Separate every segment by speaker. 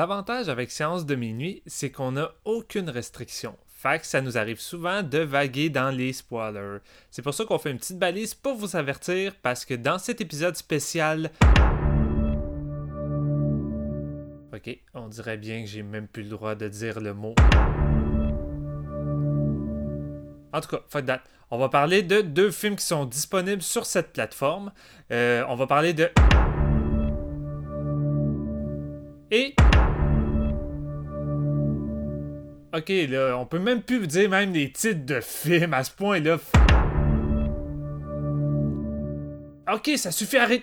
Speaker 1: L'avantage avec Séance de minuit, c'est qu'on n'a aucune restriction. Fait que ça nous arrive souvent de vaguer dans les spoilers. C'est pour ça qu'on fait une petite balise pour vous avertir, parce que dans cet épisode spécial... Ok, on dirait bien que j'ai même plus le droit de dire le mot. En tout cas, fuck that. On va parler de deux films qui sont disponibles sur cette plateforme. Euh, on va parler de... Et... Ok, là, on peut même plus dire même des titres de films à ce point-là. Ok, ça suffit, arrête.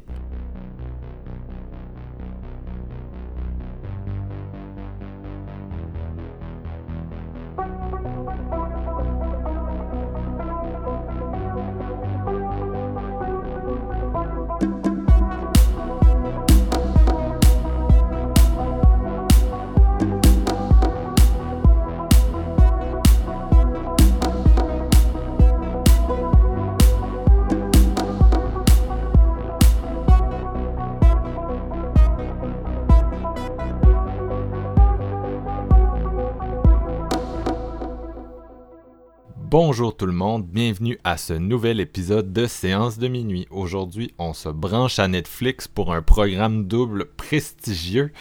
Speaker 2: Bonjour tout le monde, bienvenue à ce nouvel épisode de Séance de minuit. Aujourd'hui, on se branche à Netflix pour un programme double prestigieux.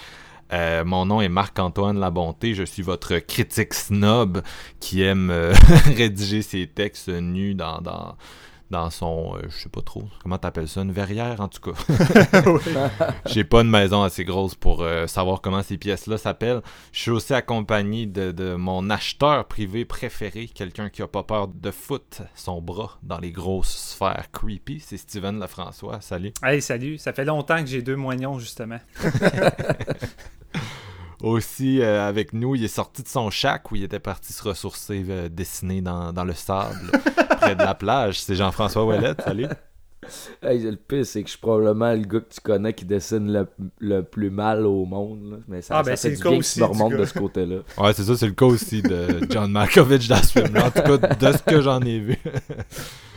Speaker 2: Euh, mon nom est Marc-Antoine Labonté, je suis votre critique snob qui aime euh, rédiger ses textes nus dans, dans, dans son, euh, je sais pas trop, comment t'appelles ça, une verrière en tout cas. J'ai pas une maison assez grosse pour euh, savoir comment ces pièces-là s'appellent. Je suis aussi accompagné de, de, mon acheteur privé préféré, quelqu'un qui a pas peur de foutre son bras dans les grosses sphères creepy. C'est Steven Lefrançois. Salut.
Speaker 1: Hey, salut. Ça fait longtemps que j'ai deux moignons justement.
Speaker 2: aussi euh, avec nous. Il est sorti de son shack où il était parti se ressourcer, euh, dessiner dans, dans, le sable près de la plage. C'est Jean-François Ouellette, salut.
Speaker 3: Hey, le pire, c'est que je suis probablement le gars que tu connais qui dessine le, le plus mal au monde. Là. Mais ça,
Speaker 1: ah, ben
Speaker 3: ça fait
Speaker 1: c'est
Speaker 3: du
Speaker 1: le cas
Speaker 3: bien
Speaker 1: aussi
Speaker 3: de ce côté-là.
Speaker 2: Ouais, c'est ça, c'est le cas aussi de John Malkovich dans ce film-là. En tout cas, de ce que j'en ai vu.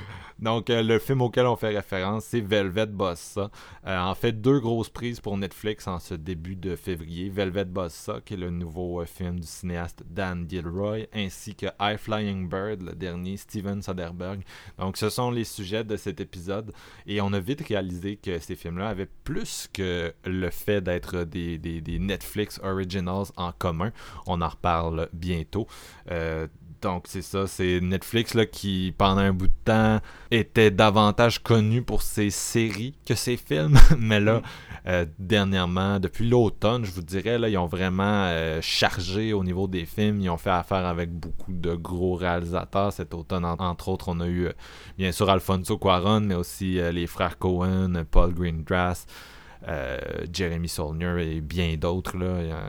Speaker 2: Donc, euh, le film auquel on fait référence, c'est Velvet Bossa. Euh, en fait, deux grosses prises pour Netflix en ce début de février. Velvet Bossa, qui est le nouveau euh, film du cinéaste Dan Gilroy, ainsi que High Flying Bird, le dernier Steven Soderbergh. Donc, ce sont les sujets de cet épisode. Et on a vite réalisé que ces films-là avaient plus que le fait d'être des, des, des, Netflix Originals en commun. On en reparle bientôt. Donc c'est ça, c'est Netflix là, qui pendant un bout de temps était davantage connu pour ses séries que ses films, mais là euh, dernièrement, depuis l'automne, je vous dirais là, ils ont vraiment euh, chargé au niveau des films, ils ont fait affaire avec beaucoup de gros réalisateurs cet automne. En, entre autres, on a eu euh, bien sûr Alfonso Cuarón, mais aussi les frères Cohen, Paul Greengrass. Euh, Jeremy Saulnier et bien d'autres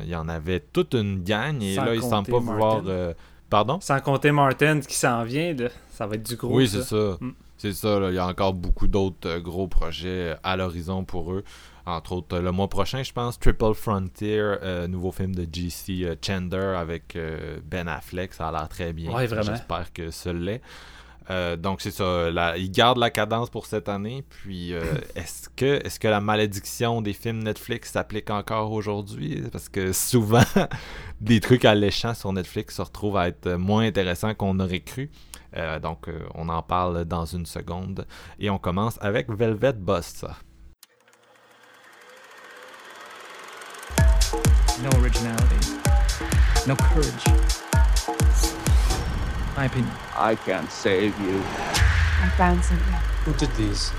Speaker 2: il y, en avait toute une gang. Et
Speaker 1: Sans
Speaker 2: là ils semblent pas vouloir euh, Pardon?
Speaker 1: Sans compter Martin qui s'en vient, là. ça va être du gros.
Speaker 2: Oui, c'est ça.
Speaker 1: Mm.
Speaker 2: C'est ça, là. il y a encore beaucoup d'autres euh, gros projets euh, à l'horizon pour eux. Entre autres, euh, le mois prochain, je pense, Triple Frontier, euh, nouveau film de G.C. euh, Chander avec euh, Ben Affleck. Ça a l'air très bien.
Speaker 1: Ouais, vraiment.
Speaker 2: J'espère que ce l'est. Euh, donc c'est ça, la, ils gardent la cadence pour cette année. Puis euh, est-ce que est-ce que la malédiction des films Netflix s'applique encore aujourd'hui? Parce que souvent des trucs alléchants sur Netflix se retrouvent à être moins intéressants qu'on aurait cru. Euh, donc euh, on en parle dans une seconde et on commence avec Velvet Bossa.
Speaker 4: No originality. No courage. My opinion.
Speaker 5: I can't save you.
Speaker 6: I found something.
Speaker 7: Who did these?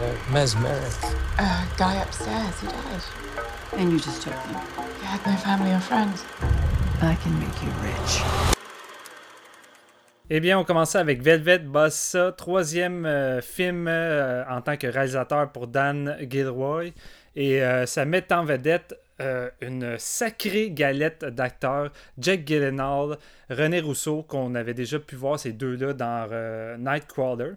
Speaker 7: They're mesmeric.
Speaker 6: A guy upstairs, he died. And you just took them. You had no family or friends. I can make you rich.
Speaker 1: Eh bien, on commençait avec Velvet Bossa, troisième euh, film euh, en tant que réalisateur pour Dan Gilroy. Et euh, ça met en vedette une sacrée galette d'acteurs, Jack Gyllenhaal, René Rousseau, qu'on avait déjà pu voir ces deux-là dans Nightcrawler,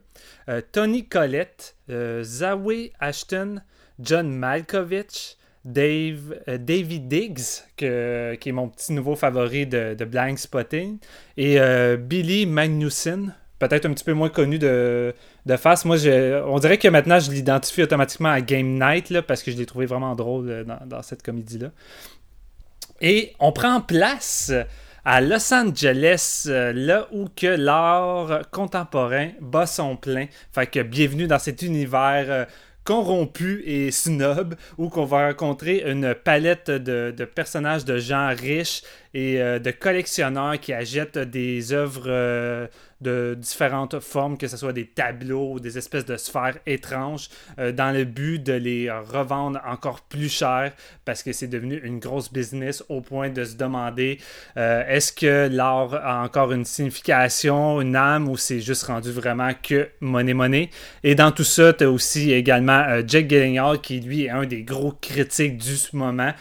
Speaker 1: Tony Collette, Zawe Ashton, John Malkovich, Dave, euh, David Diggs, qui est mon petit nouveau favori de, de Blind Spotting, et euh, Billy Magnussen, peut-être un petit peu moins connu de, de face. Moi, on dirait que maintenant, je l'identifie automatiquement à Game Night, là, parce que je l'ai trouvé vraiment drôle euh, dans, cette comédie-là. Et on prend place à Los Angeles, là où que l'art contemporain bat son plein. Fait que bienvenue dans cet univers corrompu et snob, où qu'on va rencontrer une palette de, personnages de gens riches et euh, de collectionneurs qui achètent des œuvres euh, de différentes formes, que ce soit des tableaux ou des espèces de sphères étranges, euh, dans le but de les revendre encore plus cher parce que c'est devenu une grosse business au point de se demander est-ce que l'art a encore une signification, une âme ou c'est juste rendu vraiment que monnaie-monnaie. Et dans tout ça, tu as aussi également Jack Gyllenhaal qui lui est un des gros critiques du moment,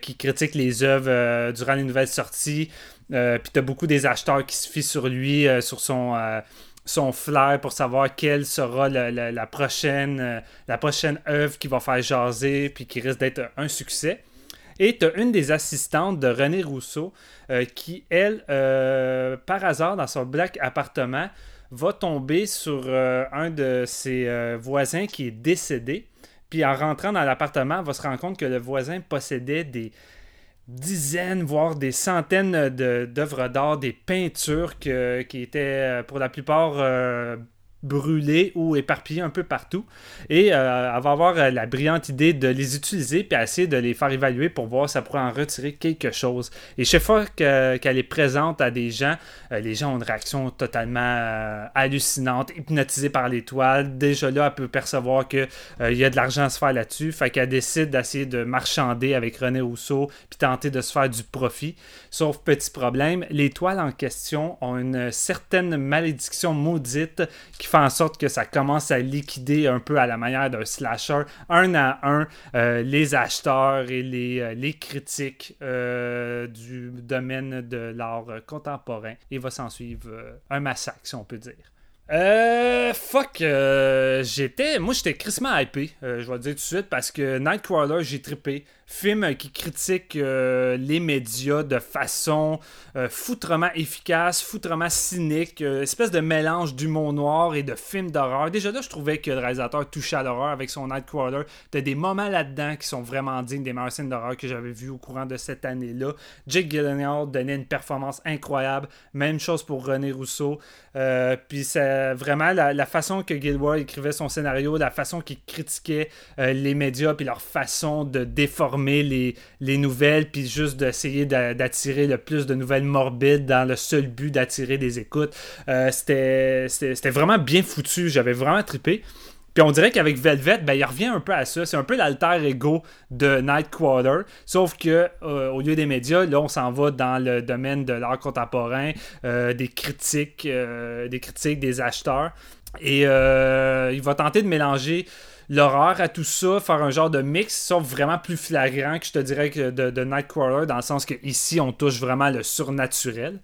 Speaker 1: qui critique les œuvres durant les nouvelles sorties. Euh, puis tu as beaucoup des acheteurs qui se fient sur lui, euh, sur son, euh, son flair pour savoir quelle sera la, prochaine, la prochaine œuvre qui va faire jaser puis qui risque d'être un succès. Et tu as une des assistantes de René Rousseau qui, elle, par hasard, dans son black appartement, va tomber sur un de ses voisins qui est décédé. Puis en rentrant dans l'appartement, va se rendre compte que le voisin possédait des, dizaines, voire des centaines d'œuvres d'art, des peintures qui étaient euh, pour la plupart euh, brûlés ou éparpillés un peu partout. Et euh, elle va avoir euh, la brillante idée de les utiliser puis essayer de les faire évaluer pour voir si ça pourrait en retirer quelque chose. Et chaque fois qu'elle est présente à des gens, euh, les gens ont une réaction totalement hallucinante, hypnotisée par l'étoile. Déjà là, elle peut percevoir qu'il y a de l'argent à se faire là-dessus. Fait qu'elle décide d'essayer de marchander avec René Rousseau puis tenter de se faire du profit. Sauf petit problème, l'étoile en question ont une certaine malédiction maudite qui fait en sorte que ça commence à liquider un peu à la manière d'un slasher, un à un, euh, les acheteurs et les, euh, critiques euh, du domaine de l'art contemporain. Il va s'en suivre un massacre, si on peut dire. Euh, fuck, j'étais, moi j'étais crissement hypé, je vais le dire tout de suite, parce que Nightcrawler, j'ai trippé film qui critique euh, les médias de façon euh, foutrement efficace, foutrement cynique, euh, espèce de mélange d'humour noir et de film d'horreur. Déjà là, je trouvais que le réalisateur touchait à l'horreur avec son Nightcrawler. T'as des moments là-dedans qui sont vraiment dignes des meilleures scènes d'horreur que j'avais vues au courant de cette année-là. Jake Gyllenhaal donnait une performance incroyable. Même chose pour René Rousseau. puis c'est vraiment la, façon que Gilroy écrivait son scénario, la façon qu'il critiquait les médias puis leur façon de déformer les, les nouvelles, puis juste d'essayer d'attirer le plus de nouvelles morbides dans le seul but d'attirer des écoutes. Euh, C'était vraiment bien foutu, j'avais vraiment trippé. Puis on dirait qu'avec Velvet, ben, il revient un peu à ça. C'est un peu l'alter ego de Nightcrawler. Sauf que euh, au lieu des médias, là, on s'en va dans le domaine de l'art contemporain, euh, des critiques, euh, des critiques, des acheteurs. Et il va tenter de mélanger l'horreur à tout ça, faire un genre de mix, sauf vraiment plus flagrant que je te dirais que de, Nightcrawler, dans le sens que ici on touche vraiment le surnaturel.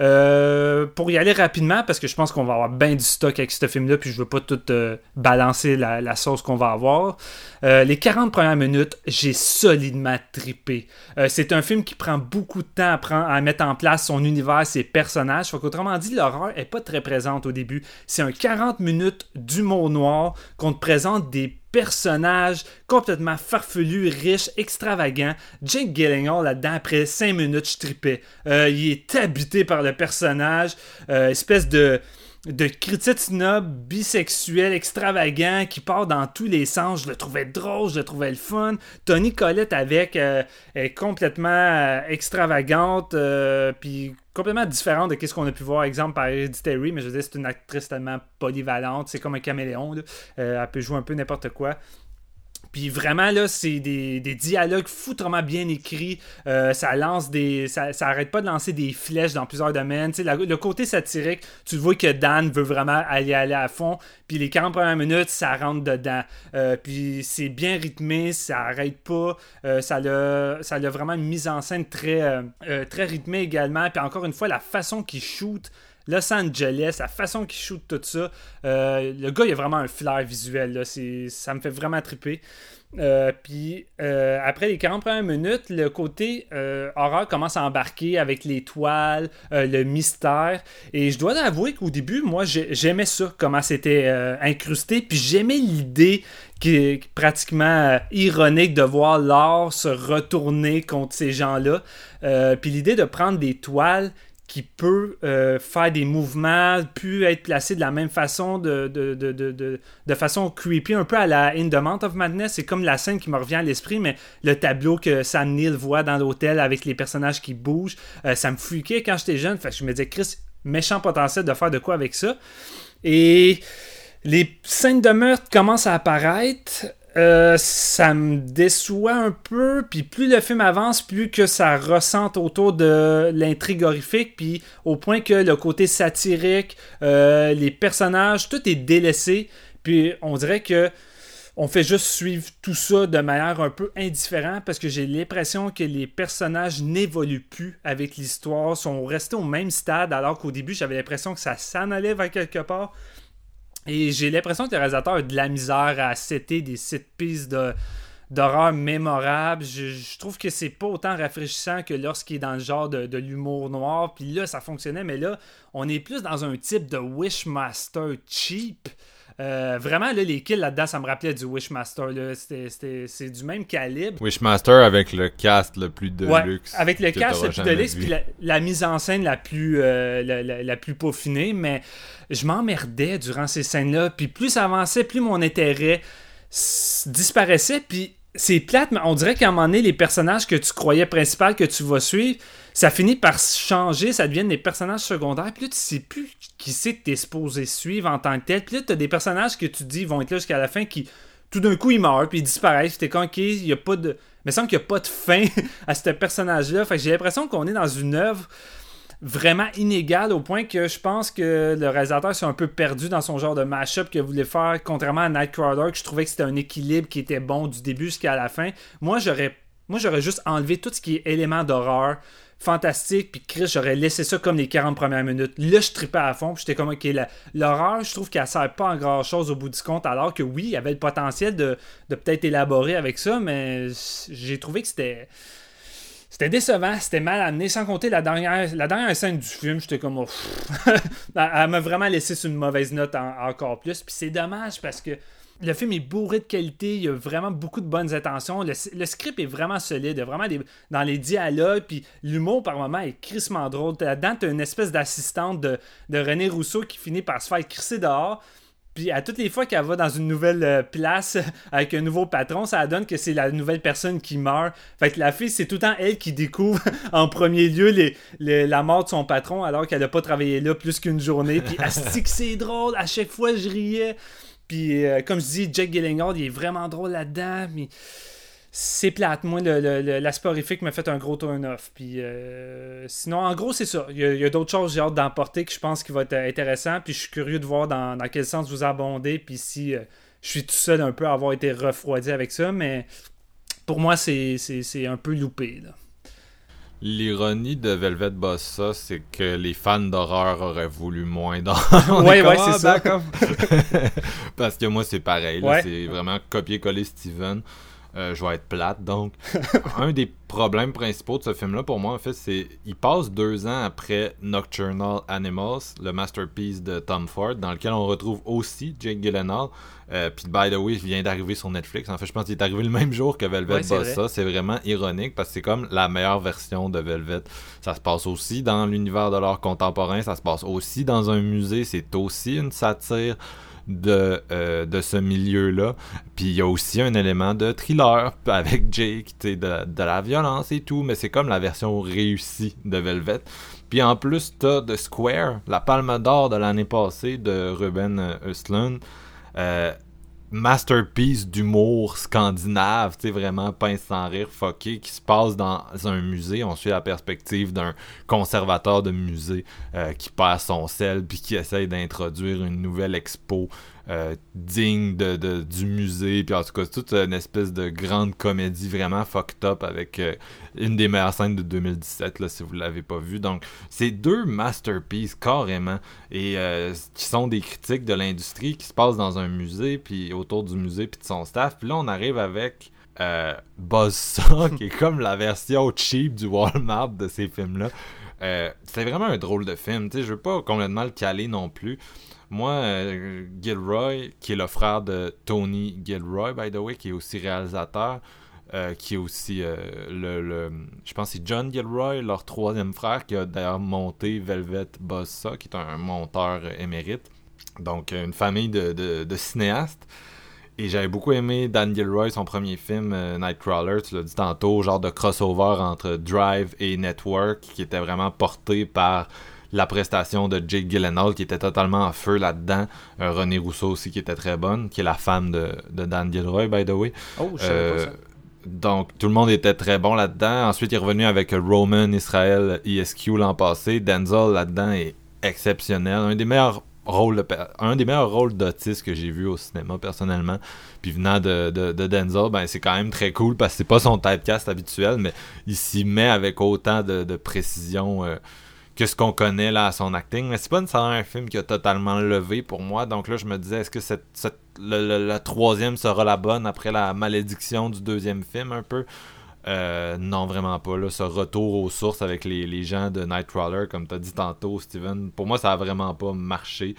Speaker 1: Euh, pour y aller rapidement, parce que je pense qu'on va avoir bien du stock avec ce film-là, puis je veux pas tout euh, balancer la, sauce qu'on va avoir. Euh, les 40 premières minutes, j'ai solidement tripé. c'est un film qui prend beaucoup de temps à, mettre en place son univers, ses personnages. Faut qu'autrement dit, l'horreur est pas très présente au début. C'est un 40 minutes d'humour noir qu'on te présente des personnage complètement farfelu, riche, extravagant. Jake Gyllenhaal là-dedans, après 5 minutes, je. Euh, il est habité par le personnage, euh, espèce de de critique snob bisexuel extravagant qui part dans tous les sens. Je le trouvais drôle, je le trouvais le fun. Tony Collette avec euh, est complètement extravagante, puis complètement différente de ce qu'on a pu voir, exemple, par Hereditary, mais je veux dire, c'est une actrice tellement polyvalente, c'est comme un caméléon, euh, elle peut jouer un peu n'importe quoi. Puis vraiment, là, c'est des, dialogues foutrement bien écrits. Euh, ça lance des. Ça, arrête pas de lancer des flèches dans plusieurs domaines. le côté satirique, tu vois que Dan veut vraiment aller, aller à fond. Puis les 40 premières minutes, ça rentre dedans. Euh, puis c'est bien rythmé, ça arrête pas. Euh, ça l'a ça vraiment une mise en scène très, très rythmée également. Puis encore une fois, la façon qu'il shoot Los Angeles, la façon qu'il shoot tout ça. Euh, le gars, il a vraiment un flair visuel. Ça me fait vraiment triper. Euh, puis euh, après les 40 premières minutes, le côté horreur commence à embarquer avec les toiles, le mystère. Et je dois avouer qu'au début, moi, j'aimais ça, comment c'était incrusté. Puis j'aimais l'idée qui est pratiquement ironique de voir l'art se retourner contre ces gens-là. puis l'idée de prendre des toiles qui peut euh, faire des mouvements, puis être placé de la même façon, de, de, de, de, façon creepy, un peu à la In the Month of Madness. C'est comme la scène qui me revient à l'esprit, mais le tableau que Sam Neill voit dans l'hôtel avec les personnages qui bougent, euh, ça me freakait quand j'étais jeune. Je me disais, Chris, méchant potentiel de faire de quoi avec ça. Et les scènes de meurtre commencent à apparaître. Euh, ça me déçoit un peu, puis plus le film avance, plus que ça ressente autour de l'intrigue horrifique, puis au point que le côté satirique, euh, les personnages, tout est délaissé, puis on dirait que on fait juste suivre tout ça de manière un peu indifférente parce que j'ai l'impression que les personnages n'évoluent plus avec l'histoire, sont restés au même stade alors qu'au début j'avais l'impression que ça s'en allait vers quelque part. Et j'ai l'impression que le réalisateur a de la misère à setter des sites pistes de d'horreur mémorables. Je, trouve que c'est pas autant rafraîchissant que lorsqu'il est dans le genre de, l'humour noir. Puis là, ça fonctionnait, mais là, on est plus dans un type de Wishmaster cheap. Euh, vraiment, là, les kills là-dedans, ça me rappelait du Wishmaster. C'est du même calibre.
Speaker 2: Wishmaster avec le cast le plus de luxe.
Speaker 1: Avec le cast le plus de luxe, puis la, mise en scène la plus, euh, la, plus peaufinée. Mais je m'emmerdais durant ces scènes-là. Puis plus ça avançait, plus mon intérêt disparaissait. Puis c'est plate, mais on dirait qu'à un moment donné, les personnages que tu croyais principaux que tu vas suivre, ça finit par changer, ça devient des personnages secondaires. Puis là, tu sais plus qui c'est que t'es supposé suivre en tant que tel. Puis là, t'as des personnages que tu dis vont être là jusqu'à la fin qui, tout d'un coup, ils meurent, puis ils disparaissent. T'es comme, ok, il y a pas de. Mais il semble qu'il n'y a pas de fin à ce personnage-là. Fait que j'ai l'impression qu'on est dans une œuvre vraiment inégale au point que je pense que le réalisateur s'est un peu perdu dans son genre de mashup qu'il voulait faire, contrairement à Nightcrawler, que je trouvais que c'était un équilibre qui était bon du début jusqu'à la fin. Moi, j'aurais juste enlevé tout ce qui est élément d'horreur, fantastique, puis Chris, j'aurais laissé ça comme les 40 premières minutes. Là, je tripais à fond, puis j'étais comme, ok, l'horreur, je trouve qu'elle sert pas en grand chose au bout du compte, alors que oui, il y avait le potentiel de, peut-être élaborer avec ça, mais j'ai trouvé que c'était. C'était décevant, c'était mal amené, sans compter la dernière, la dernière scène du film, j'étais comme. Oh, elle m'a vraiment laissé sur une mauvaise note encore plus. Puis c'est dommage parce que le film est bourré de qualité, il y a vraiment beaucoup de bonnes intentions. Le, script est vraiment solide, vraiment dans les dialogues, puis l'humour par moment est crissement drôle. Là-dedans, t'as une espèce d'assistante de, René Rousseau qui finit par se faire crisser dehors. Puis à toutes les fois qu'elle va dans une nouvelle euh, place avec un nouveau patron, ça donne que c'est la nouvelle personne qui meurt. Fait que la fille, c'est tout le temps elle qui découvre en premier lieu les, la mort de son patron alors qu'elle n'a pas travaillé là plus qu'une journée. Puis que c'est drôle, à chaque fois je riais. Puis, euh, comme je dis, Jack Gyllenhaal, il est vraiment drôle là-dedans, mais c'est plate. Moi, l'aspect horrifique m'a fait un gros turn-off. Puis, euh, sinon, en gros, c'est ça. Il y a, d'autres choses que j'ai hâte d'emporter que je pense qui va être intéressant. Puis, je suis curieux de voir dans, quel sens vous abondez. Puis, si euh, je suis tout seul un peu à avoir été refroidi avec ça. Mais pour moi, c'est un peu loupé.
Speaker 2: L'ironie de Velvet Bossa, c'est que les fans d'horreur auraient voulu moins d'horreur.
Speaker 1: ouais, ouais, c'est ça.
Speaker 2: Parce que moi, c'est pareil. C'est vraiment copier-coller Steven. Euh, je vais être plate. Donc, un des problèmes principaux de ce film-là, pour moi, en fait, c'est il passe deux ans après Nocturnal Animals, le masterpiece de Tom Ford, dans lequel on retrouve aussi Jake Gyllenhaal. Euh, puis, by the way, il vient d'arriver sur Netflix. En fait, je pense qu'il est arrivé le même jour que Velvet Bossa. C'est vraiment ironique parce que c'est comme la meilleure version de Velvet. Ça se passe aussi dans l'univers de l'art contemporain. Ça se passe aussi dans un musée. C'est aussi une satire de, euh, de ce milieu-là. Puis il y a aussi un élément de thriller avec Jake, de, de la violence et tout, mais c'est comme la version réussie de Velvet. Puis en plus, t'as The Square, la palme d'or de l'année passée de Ruben Östlund. Euh, masterpiece d'humour scandinave, tu sais, vraiment pince sans rire, fucké, qui se passe dans un musée. On suit la perspective d'un conservateur de musée euh, qui perd son sel puis qui essaye d'introduire une nouvelle expo euh, digne de, du musée. Puis en tout cas, c'est toute une espèce de grande comédie vraiment fucked up avec euh, une des meilleures scènes de 2017, là, si vous l'avez pas vu. Donc, c'est deux masterpieces carrément et euh, qui sont des critiques de l'industrie qui se passent dans un musée, puis autour du musée, puis de son staff. Puis là, on arrive avec euh, Buzzsaw, qui est comme la version cheap du Walmart de ces films-là. c'est vraiment un drôle de film. Je veux pas complètement le caler non plus. Moi, euh, Gilroy, qui est le frère de Tony Gilroy, by the way, qui est aussi réalisateur, euh, qui est aussi euh, le, Je pense c'est John Gilroy, leur troisième frère, qui a d'ailleurs monté Velvet Bossa, qui est un monteur émérite. Donc, une famille de, cinéastes. Et j'avais beaucoup aimé Dan Gilroy, son premier film, Nightcrawler, tu l'as dit tantôt, genre de crossover entre Drive et Network, qui était vraiment porté par la prestation de Jake Gyllenhaal qui était totalement en feu là-dedans. Euh, René Rousseau aussi qui était très bonne, qui est la femme de, Dan Gilroy, by the way.
Speaker 1: Oh, je savais pas ça. Euh,
Speaker 2: donc, tout le monde était très bon là-dedans. Ensuite, il est revenu avec Roman Israel ESQ l'an passé. Denzel là-dedans est exceptionnel. Un des meilleurs rôles un des meilleurs rôles d'autiste que j'ai vu au cinéma personnellement. Puis venant de, Denzel, ben c'est quand même très cool parce que c'est pas son typecast habituel, mais il s'y met avec autant de, précision. Euh, que ce qu'on connaît là à son acting. Mais c'est pas nécessairement un film qui a totalement levé pour moi. Donc là, je me disais, est-ce que cette, la troisième sera la bonne après la malédiction du deuxième film un peu? Euh, non, vraiment pas. Là, ce retour aux sources avec les, gens de Nightcrawler, comme tu as dit tantôt, Steven, pour moi, ça a vraiment pas marché.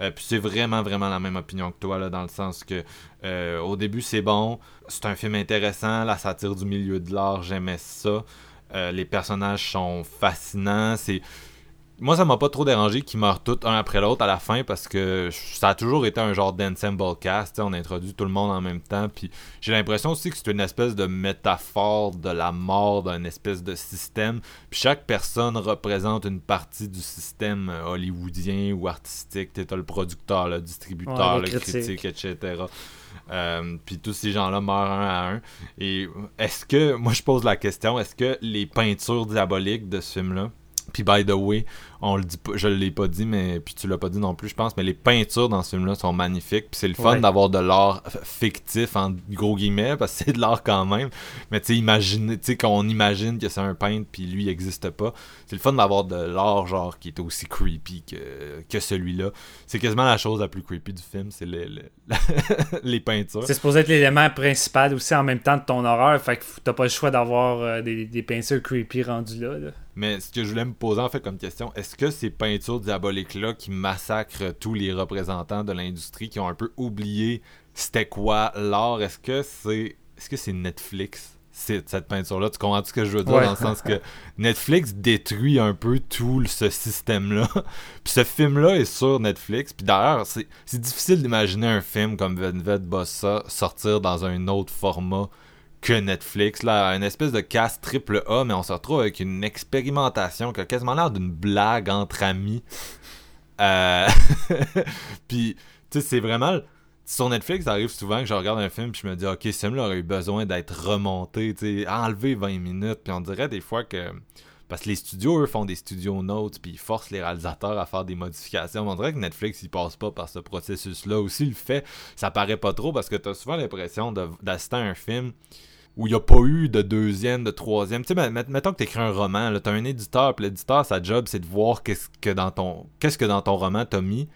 Speaker 2: Euh, puis c'est vraiment, vraiment la même opinion que toi, dans le sens que euh, au début, c'est bon, c'est un film intéressant, la satire du milieu de l'art, j'aimais ça. Euh, les personnages sont fascinants. C'est moi, ça m'a pas trop dérangé qu'ils meurent tous un après l'autre à la fin parce que ça a toujours été un genre d'ensemble cast. On introduit tout le monde en même temps. Puis j'ai l'impression aussi que c'est une espèce de métaphore de la mort d'un espèce de système. Puis chaque personne représente une partie du système euh, hollywoodien ou artistique. Tu le producteur, le distributeur, le critique, etc. Euh, puis tous ces gens-là meurent un à un. Et est-ce que, moi je pose la question, est-ce que les peintures diaboliques de ce film-là, puis by the way, on le dit pas, je l'ai pas dit, mais puis tu l'as pas dit non plus, je pense, mais les peintures dans ce film-là sont magnifiques. Puis c'est le fun d'avoir de l'art fictif en gros guillemets, parce que c'est de l'art quand même. Mais tu sais, tu sais, qu'on imagine que c'est un peintre, puis lui il existe pas. C'est le fun d'avoir de l'art genre qui est aussi creepy que, que celui-là. C'est quasiment la chose la plus creepy du film, c'est les, les, peintures.
Speaker 1: C'est supposé être l'élément principal aussi en même temps de ton horreur, fait que t'as pas le choix d'avoir euh, des, des peintures creepy rendues là. là.
Speaker 2: Mais ce que je voulais me poser en fait comme question, est-ce que ces peintures diaboliques-là qui massacrent tous les représentants de l'industrie, qui ont un peu oublié c'était quoi l'art, est-ce que c'est est-ce que c'est Netflix cette peinture-là? Tu comprends ce que je veux dire? Dans le sens que Netflix détruit un peu tout ce système-là. Puis ce film-là est sur Netflix. Puis d'ailleurs, c'est difficile d'imaginer un film comme Velvet Bossa sortir dans un autre format que Netflix. Là, une espèce de casse triple A, mais on se retrouve avec une expérimentation qui a quasiment l'air d'une blague entre amis. Euh... Puis, tu sais, c'est vraiment. Sur Netflix, ça arrive souvent que je regarde un film puis je me dis, ok, ce film-là aurait eu besoin d'être remonté, tu sais, enlevé 20 minutes. Puis on dirait des fois que. Parce que les studios, eux, font des studios notes, puis ils forcent les réalisateurs à faire des modifications. On dirait que Netflix, il passe pas par ce processus-là. Aussi, le fait, ça paraît pas trop parce que tu as souvent l'impression d'assister à un film où il n'y a pas eu de deuxième, de troisième. Tu sais, mettons que tu écris un roman, tu as un éditeur, puis l'éditeur, sa job, c'est de voir qu'est-ce que dans ton qu'est-ce que dans ton roman t'as mis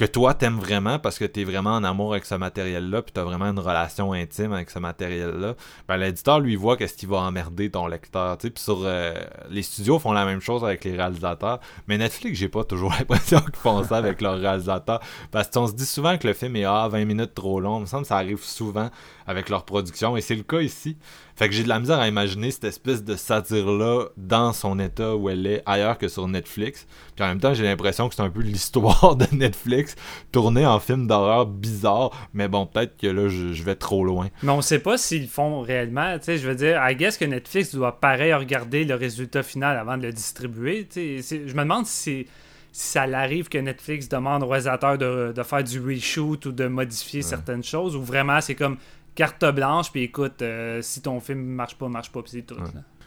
Speaker 2: que toi t'aimes vraiment parce que t'es vraiment en amour avec ce matériel-là, puis t'as vraiment une relation intime avec ce matériel-là, ben l'éditeur lui voit qu'est-ce qui va emmerder ton lecteur, tu sais, puis sur euh, les studios font la même chose avec les réalisateurs, mais Netflix j'ai pas toujours l'impression qu'ils font ça avec leurs réalisateurs, parce qu'on se dit souvent que le film est ah 20 minutes trop long, il me semble que ça arrive souvent avec leur production, et c'est le cas ici. Fait que j'ai de la misère à imaginer cette espèce de satire-là dans son état où elle est ailleurs que sur Netflix. Puis en même temps, j'ai l'impression que c'est un peu l'histoire de Netflix tournée en film d'horreur bizarre. Mais bon, peut-être que là, je, vais trop loin.
Speaker 1: Mais on sait pas s'ils font réellement. Tu sais, je veux dire, I guess que Netflix doit pareil regarder le résultat final avant de le distribuer. Tu sais, je me demande si si ça l'arrive que Netflix demande au réalisateur de, de, faire du reshoot ou de modifier certaines choses, ou vraiment c'est comme carte blanche, puis écoute, euh, si ton film marche pas, marche pas, puis c'est tout.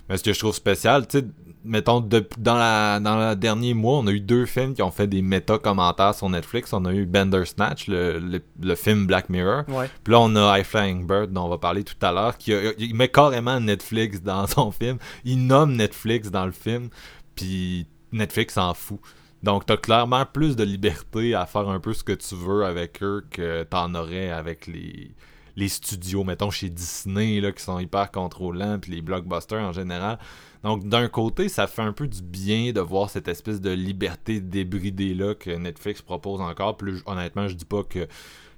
Speaker 2: Mais ce que je trouve spécial, tu sais, mettons, dans, la, dans le dernier mois, on a eu deux films qui ont fait des méta-commentaires sur Netflix. On a eu Bender Snatch, le, le, film Black Mirror. Puis là, on a High Flying Bird, dont on va parler tout à l'heure, qui il met carrément Netflix dans son film. Il nomme Netflix dans le film, puis Netflix s'en fout. Donc, t'as clairement plus de liberté à faire un peu ce que tu veux avec eux que t'en aurais avec les les studios, mettons chez Disney, là, qui sont hyper contrôlants, puis les blockbusters en général. Donc, d'un côté, ça fait un peu du bien de voir cette espèce de liberté débridée-là que Netflix propose encore. Plus honnêtement, je dis pas que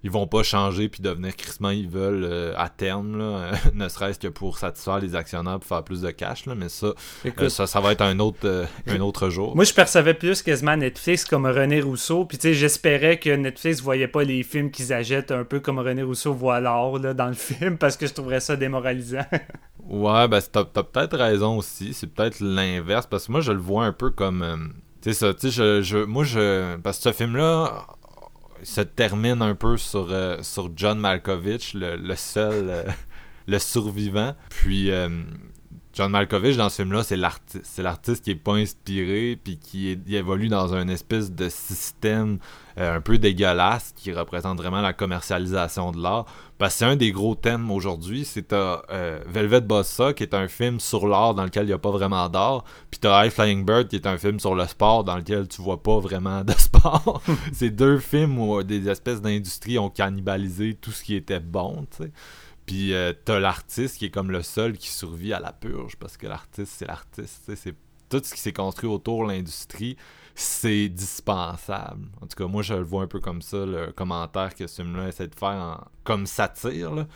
Speaker 2: ils vont pas changer puis devenir crissement ils veulent euh, à terme là, ne serait-ce que pour satisfaire les actionnaires pour faire plus de cash là, mais ça euh, ça, ça va être un autre euh, un autre jour.
Speaker 1: Moi je percevais plus quasiment Netflix comme René Rousseau puis tu sais j'espérais que Netflix voyait pas les films qu'ils achètent un peu comme René Rousseau voit l'or dans le film parce que je trouverais ça démoralisant.
Speaker 2: ouais ben t'as as, peut-être raison aussi c'est peut-être l'inverse parce que moi je le vois un peu comme tu sais ça tu sais je, je, moi je parce que ce film là se termine un peu sur, euh, sur John Malkovich, le, seul, euh, le survivant. Puis euh, John Malkovich, dans ce film-là, c'est l'artiste. Qui est pas inspiré, puis qui évolue dans un espèce de système un peu dégueulasse qui représente vraiment la commercialisation de l'art. Parce c'est un des gros thèmes aujourd'hui. C'est euh, Velvet Bossa, qui est un film sur l'art dans lequel il n'y a pas vraiment d'art. Puis t'as High Flying Bird, qui est un film sur le sport dans lequel tu vois pas vraiment de sport. c'est deux films où des espèces d'industries ont cannibalisé tout ce qui était bon, tu sais. Puis euh, t'as l'artiste qui est comme le seul qui survit à la purge, parce que l'artiste, c'est l'artiste. C'est tout ce qui s'est construit autour de l'industrie c'est dispensable. En tout cas, moi, je le vois un peu comme ça, le commentaire que ce film-là essaie de faire comme satire. Là.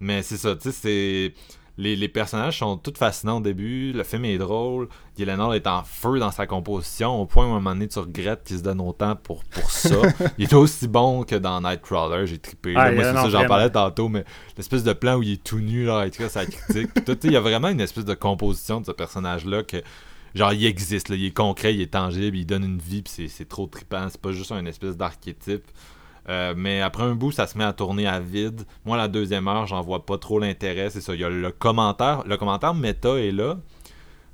Speaker 2: Mais c'est ça, tu sais, c'est. Les, personnages sont tous fascinants au début, le film est drôle, Gyllenhaal est en feu dans sa composition, au point où à un moment donné tu regrettes qu'il se donne autant pour, pour ça. il est aussi bon que dans Nightcrawler, j'ai trippé. moi, c'est ça, j'en parlais tantôt, mais l'espèce de plan où il est tout nu, là, avec sa critique. il y a vraiment une espèce de composition de ce personnage-là que genre il existe, il est concret, il est tangible, il donne une vie, puis c'est trop trippant. C'est pas juste un espèce d'archétype. Euh, mais après un bout, ça se met à tourner à vide. Moi, la deuxième heure, j'en vois pas trop l'intérêt. C'est ça. Il y a le commentaire. Le commentaire méta est là.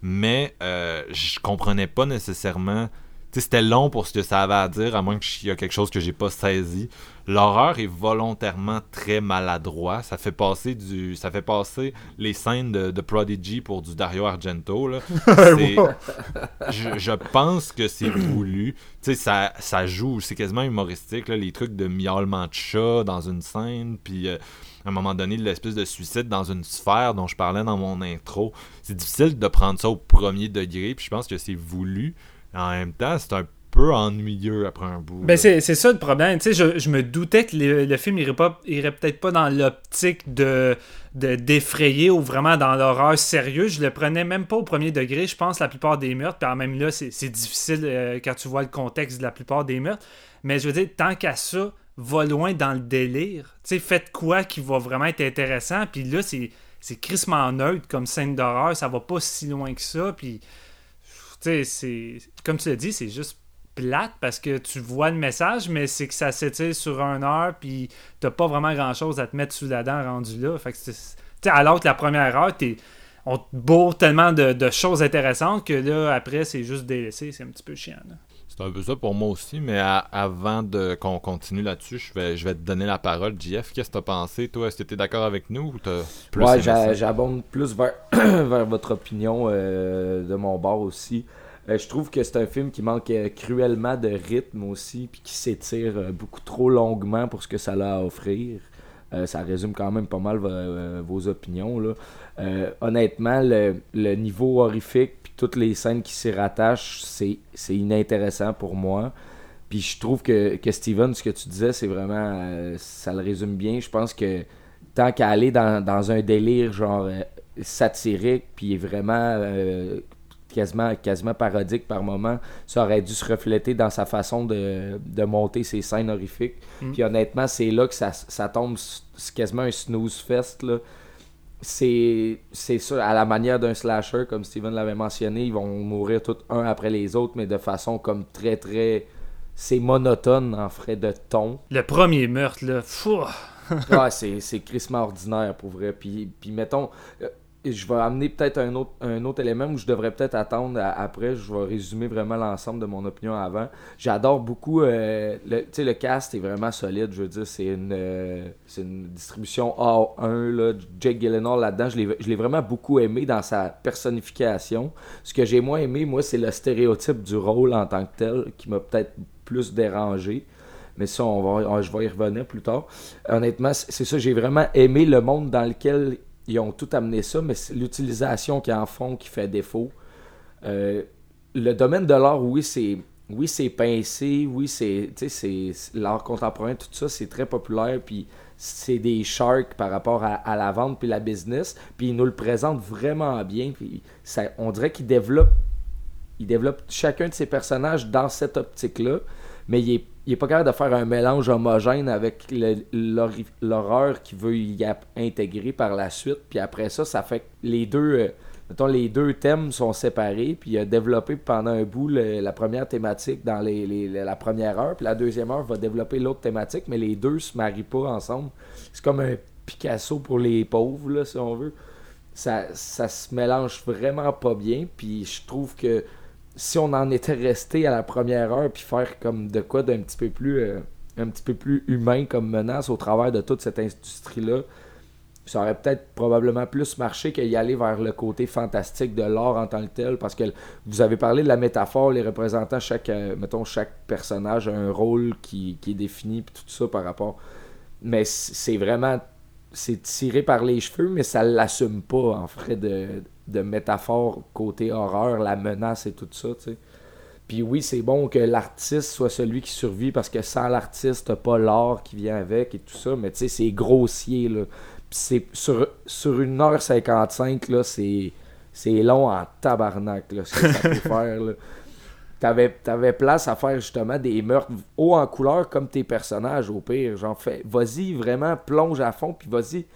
Speaker 2: Mais euh, je comprenais pas nécessairement c'était long pour ce que ça avait à dire, à moins qu'il y ait quelque chose que j'ai pas saisi. L'horreur est volontairement très maladroit. Ça fait passer du, ça fait passer les scènes de, Prodigy pour du Dario Argento. je, pense que c'est voulu. Tu sais, ça, ça joue, c'est quasiment humoristique. les trucs de miaulement de chat dans une scène, puis euh, à un moment donné, l'espèce de suicide dans une sphère dont je parlais dans mon intro. C'est difficile de prendre ça au premier degré, puis je pense que c'est voulu. En même temps, c'est un peu ennuyeux après un bout.
Speaker 1: Ben c'est, ça le problème. Tu sais, je, me doutais que le, film irait, pas, irait peut-être pas dans l'optique de, de d'effrayer ou vraiment dans l'horreur sérieux. Je le prenais même pas au premier degré. Je pense la plupart des meurtres, puis même là, c'est, difficile euh, quand tu vois le contexte de la plupart des meurtres. Mais je veux dire, tant qu'à ça, va loin dans le délire. Tu sais, faites quoi qui va vraiment être intéressant. Puis là, c'est, c'est crissement neutre comme scène d'horreur. Ça va pas si loin que ça. Puis sais, c'est. Comme tu l'as dit, c'est juste plate parce que tu vois le message, mais c'est que ça s'étire sur un heure, puis t'as pas vraiment grand chose à te mettre sous la dent rendu là. Fait que alors que la première heure, t'es on te bourre tellement de, choses intéressantes que là, après, c'est juste délaissé. C'est un petit peu chiant.
Speaker 2: C'est un peu ça pour moi aussi, mais avant de qu'on continue là-dessus, je vais, je vais te donner la parole. JF, qu'est-ce que t'as pensé, toi? Est-ce que t'es d'accord avec nous ou t'as
Speaker 3: plus Ouais, j'abonde plus vers, vers votre opinion euh, de mon bord aussi. Euh, je trouve que c'est un film qui manque euh, cruellement de rythme aussi, puis qui s'étire beaucoup trop longuement pour ce que ça a à offrir. ça résume quand même pas mal vos opinions. Là. Honnêtement, le, le, niveau horrifique toutes les scènes qui s'y rattachent, c'est, inintéressant pour moi. Puis je trouve que, que Steven, ce que tu disais, c'est vraiment. Euh, ça le résume bien. Je pense que tant qu'à aller dans, un délire genre euh, satirique, puis vraiment euh, quasiment, quasiment parodique par moment, ça aurait dû se refléter dans sa façon de, monter ses scènes horrifiques. Mm. Puis honnêtement, c'est là que ça, ça tombe. C'est quasiment un snooze fest. Là c'est c'est ça, à la manière d'un slasher, comme Steven l'avait mentionné, ils vont mourir tous un après les autres, mais de façon comme très très. C'est monotone en frais de ton.
Speaker 1: Le premier meurtre, là, fou.
Speaker 3: ah, c'est, c'est crissement ordinaire pour vrai. Puis, puis mettons, je vais amener peut-être un autre, un autre élément où je devrais peut-être attendre après. Je vais résumer vraiment l'ensemble de mon opinion avant. J'adore beaucoup. Euh, le, le cast est vraiment solide. Je veux dire, c'est une, euh, une distribution A1. Là, Jake Gyllenhaal là-dedans, je l'ai, je l'ai vraiment beaucoup aimé dans sa personnification. Ce que j'ai moins aimé, moi, c'est le stéréotype du rôle en tant que tel qui m'a peut-être plus dérangé. Mais ça, on va, je vais y revenir plus tard. Honnêtement, c'est ça. J'ai vraiment aimé le monde dans lequel ils ont tout amené ça, mais c'est l'utilisation qu'ils en font qui fait défaut. Euh, le domaine de l'art, oui, c'est oui, c'est pincé, oui, c'est l'art contemporain, tout ça, c'est très populaire, puis c'est des sharks par rapport à, la vente puis la business, puis ils nous le présentent vraiment bien, puis on dirait qu'ils développent, ils développent chacun de ces personnages dans cette optique-là, mais il est il est pas capable de faire un mélange homogène avec l'horreur qu'il veut y intégrer par la suite. Puis après ça, ça fait que les deux, euh, mettons, les deux thèmes sont séparés. Puis il a développé pendant un bout la première thématique dans la première heure. Puis la deuxième heure va développer l'autre thématique, mais les deux se marient pas ensemble. C'est comme un Picasso pour les pauvres, là, si on veut. Ça, ça se mélange vraiment pas bien. Puis je trouve que si on en était resté à la première heure puis faire comme de quoi d'un petit peu plus euh, un petit peu plus humain comme menace au travers de toute cette industrie là ça aurait peut-être probablement plus marché qu'y aller vers le côté fantastique de l'art en tant que tel parce que vous avez parlé de la métaphore les représentants chaque euh, mettons chaque personnage a un rôle qui, qui est défini puis tout ça par rapport. Mais c'est vraiment c'est tiré par les cheveux mais ça l'assume pas en frais de de métaphore côté horreur, la menace et tout ça, tu. Puis oui, c'est bon que l'artiste soit celui qui survit parce que sans l'artiste, t'as pas l'art qui vient avec et tout ça, mais c'est grossier, là. Sur, sur 1h55, là, c'est, long en tabarnak, là, ce que t'avais place à faire justement des meurtres haut en couleur comme tes personnages au pire. Genre, fais, vas-y vraiment, plonge à fond, puis vas-y,